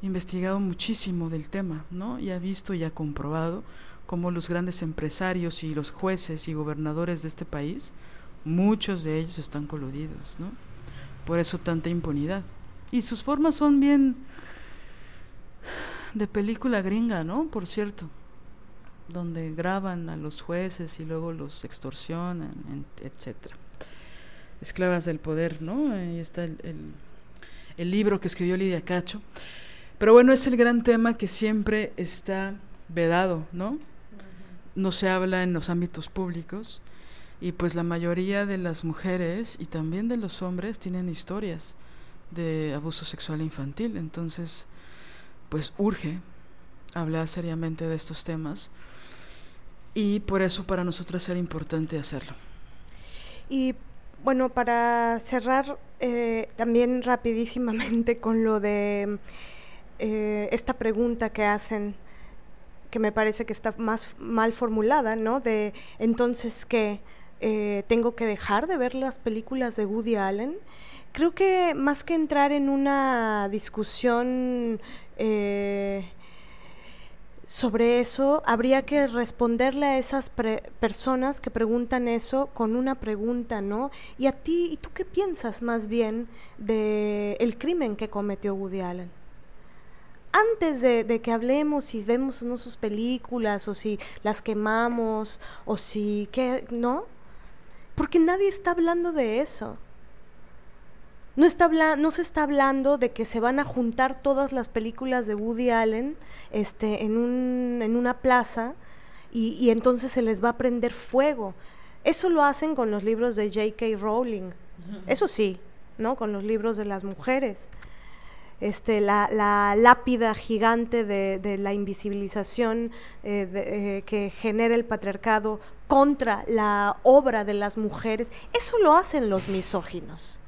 investigado muchísimo del tema, ¿no? Y ha visto y ha comprobado cómo los grandes empresarios y los jueces y gobernadores de este país, muchos de ellos están coludidos, ¿no? Por eso tanta impunidad. Y sus formas son bien de película gringa, ¿no? Por cierto, donde graban a los jueces y luego los extorsionan, etcétera esclavas del poder, ¿no? Ahí está el, el, libro que escribió Lidia Cacho. Pero bueno, es el gran tema que siempre está vedado, ¿no? No se habla en los ámbitos públicos y pues la mayoría de las mujeres y también de los hombres tienen historias de abuso sexual infantil, entonces pues urge hablar seriamente de estos temas y por eso para nosotros era importante hacerlo. Y bueno, para cerrar eh, también rapidísimamente con lo de eh, esta pregunta que hacen, que me parece que está más mal formulada, ¿no? De entonces que eh, tengo que dejar de ver las películas de Woody Allen. Creo que más que entrar en una discusión sobre eso habría que responderle a esas personas que preguntan eso con una pregunta, ¿no? Y a ti, ¿y tú qué piensas más bien de el crimen que cometió Woody Allen? Antes de, que hablemos si vemos no sus películas o si las quemamos o si qué, ¿no? Porque nadie está hablando de eso. No, está no se está hablando de que se van a juntar todas las películas de Woody Allen este, en, un, en una plaza y, entonces se les va a prender fuego. Eso lo hacen con los libros de J.K. Rowling. Eso sí, ¿no? Con los libros de las mujeres. Este, la, la lápida gigante de, la invisibilización eh, eh, que genera el patriarcado contra la obra de las mujeres, eso lo hacen los misóginos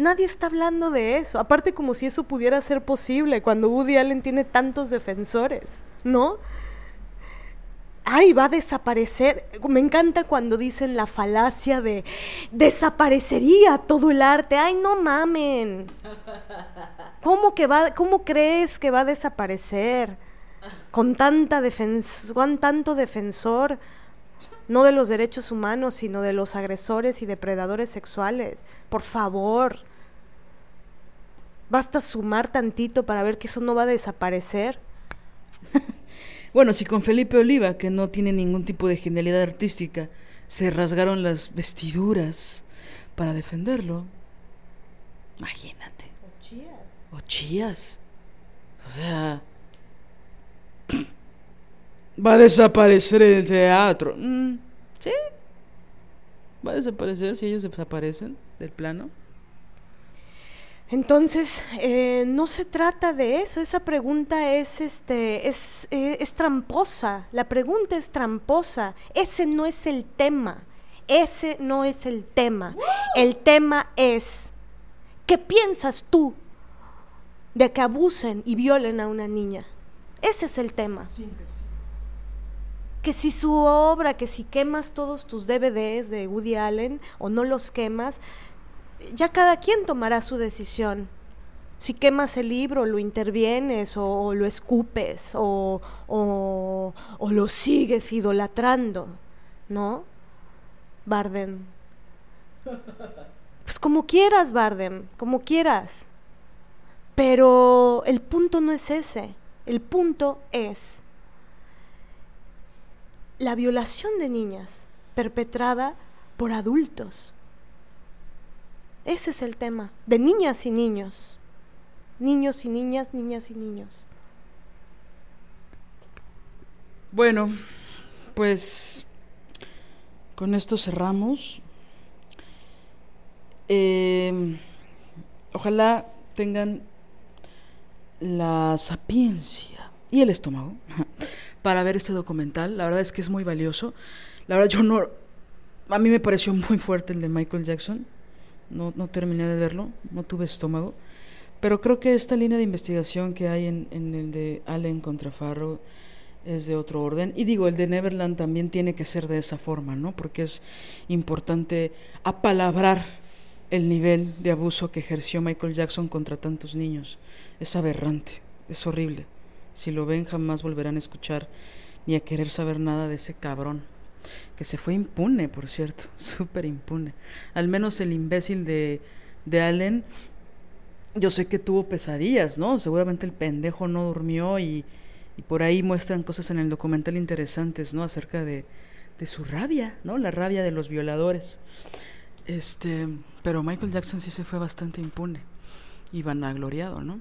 nadie está hablando de eso. Aparte como si eso pudiera ser posible cuando Woody Allen tiene tantos defensores, ¿no? Ay, va a desaparecer. Me encanta cuando dicen la falacia de desaparecería todo el arte. Ay, no mamen. ¿Cómo que va, cómo crees que va a desaparecer? Con tanta con tanto defensor no de los derechos humanos, sino de los agresores y depredadores sexuales. Por favor. Basta sumar tantito para ver que eso no va a desaparecer. bueno, si con Felipe Oliva, que no tiene ningún tipo de genialidad artística, se rasgaron las vestiduras para defenderlo, imagínate. O chías. O sea, va a desaparecer el teatro. Mm, sí, va a desaparecer si ellos desaparecen del plano. Entonces, eh, no se trata de eso, esa pregunta es, este, es, eh, es tramposa, la pregunta es tramposa, ese no es el tema, ese no es el tema, el tema es, ¿qué piensas tú de que abusen y violen a una niña. Ese es el tema. Que si su obra, que si quemas todos tus DVDs de Woody Allen o no los quemas, ya cada quien tomará su decisión. Si quemas el libro, lo intervienes o, lo escupes o, o, o lo sigues idolatrando, ¿no? Barden. Pues como quieras, Barden, como quieras. Pero el punto no es ese. El punto es la violación de niñas perpetrada por adultos. Ese es el tema, de niñas y niños. Niños y niñas, niñas y niños. Bueno, pues con esto cerramos. Em, ojalá tengan la sapiencia y el estómago para ver este documental. La verdad es que es muy valioso. La verdad yo no... A mí me pareció muy fuerte el de Michael Jackson. No, no terminé de verlo, no tuve estómago. Pero creo que esta línea de investigación que hay en, en el de Allen contra Farrow es de otro orden. Y digo, el de Neverland también tiene que ser de esa forma, ¿no? Porque es importante apalabrar el nivel de abuso que ejerció Michael Jackson contra tantos niños. Es aberrante, es horrible. Si lo ven jamás volverán a escuchar ni a querer saber nada de ese cabrón. Que se fue impune, por cierto, súper impune. Al menos el imbécil de, de Allen, yo sé que tuvo pesadillas, ¿no? Seguramente el pendejo no durmió y, y por ahí muestran cosas en el documental interesantes, ¿no? Acerca de, de su rabia, ¿no? La rabia de los violadores. Este, pero Michael Jackson sí se fue bastante impune y vanagloriado, ¿no?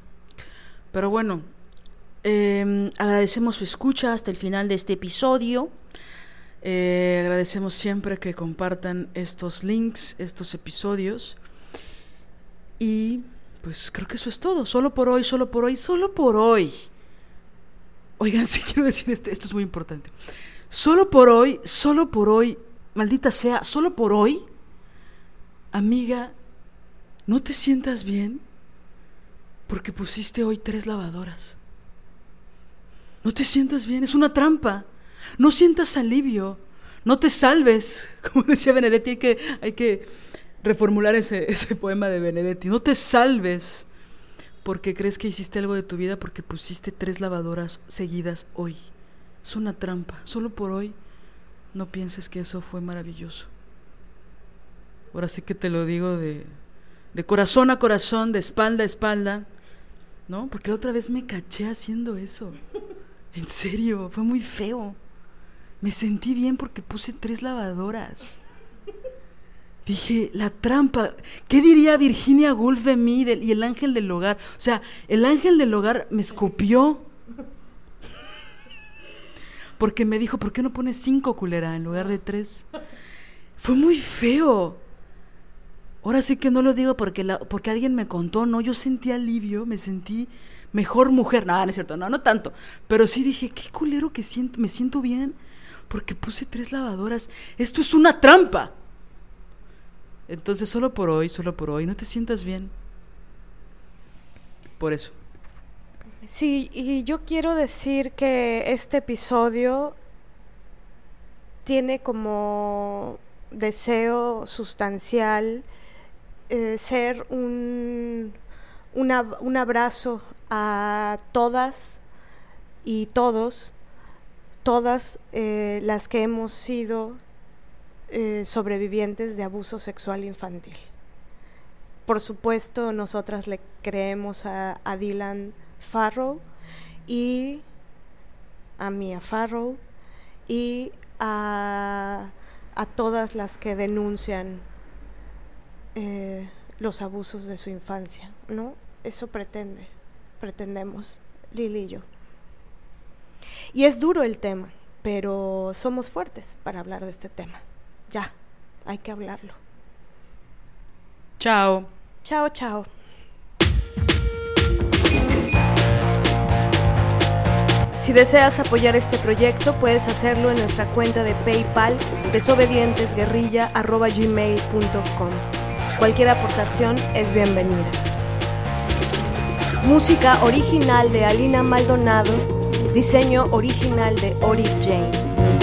Pero bueno, eh, agradecemos su escucha hasta el final de este episodio. Eh, agradecemos siempre que compartan estos links, estos episodios. Y pues creo que eso es todo. Solo por hoy, solo por hoy, solo por hoy. Oigan, sí quiero decir este, esto es muy importante. Solo por hoy, solo por hoy, maldita sea, solo por hoy, amiga, ¿no te sientas bien? Porque pusiste hoy tres lavadoras. No te sientas bien, es una trampa. No sientas alivio, no te salves. Como decía Benedetti, hay que, hay que reformular ese, ese poema de Benedetti. No te salves porque crees que hiciste algo de tu vida porque pusiste tres lavadoras seguidas hoy. Es una trampa. Solo por hoy no pienses que eso fue maravilloso. Ahora sí que te lo digo de, de corazón a corazón, de espalda a espalda, ¿no? Porque otra vez me caché haciendo eso. En serio, fue muy feo. Me sentí bien porque puse tres lavadoras. Dije, la trampa. ¿Qué diría Virginia Woolf de mí y el ángel del hogar? O sea, el ángel del hogar me escupió. Porque me dijo, ¿por qué no pones cinco culera en lugar de tres? Fue muy feo. Ahora sí que no lo digo porque, porque alguien me contó, no, yo sentí alivio, me sentí mejor mujer. No, no es cierto, no, no tanto. Pero sí dije, qué culero que siento, me siento bien porque puse tres lavadoras. Esto es una trampa. Entonces, solo por hoy, solo por hoy, no te sientas bien. Por eso. Sí, y yo quiero decir que este episodio tiene como deseo sustancial eh, ser un, un abrazo a todas y todos, todas eh, las que hemos sido eh, sobrevivientes de abuso sexual infantil. Por supuesto, nosotras le creemos a, a Dylan Farrow y a Mia Farrow y a, a todas las que denuncian eh, los abusos de su infancia, ¿no? Eso pretende, pretendemos Lili y yo. Y es duro el tema, pero somos fuertes para hablar de este tema. Ya, hay que hablarlo. Chao. Chao, chao. Si deseas apoyar este proyecto, puedes hacerlo en nuestra cuenta de PayPal desobedientesguerrilla.gmail.com. Cualquier aportación es bienvenida. Música original de Alina Maldonado, diseño original de Ori Jane.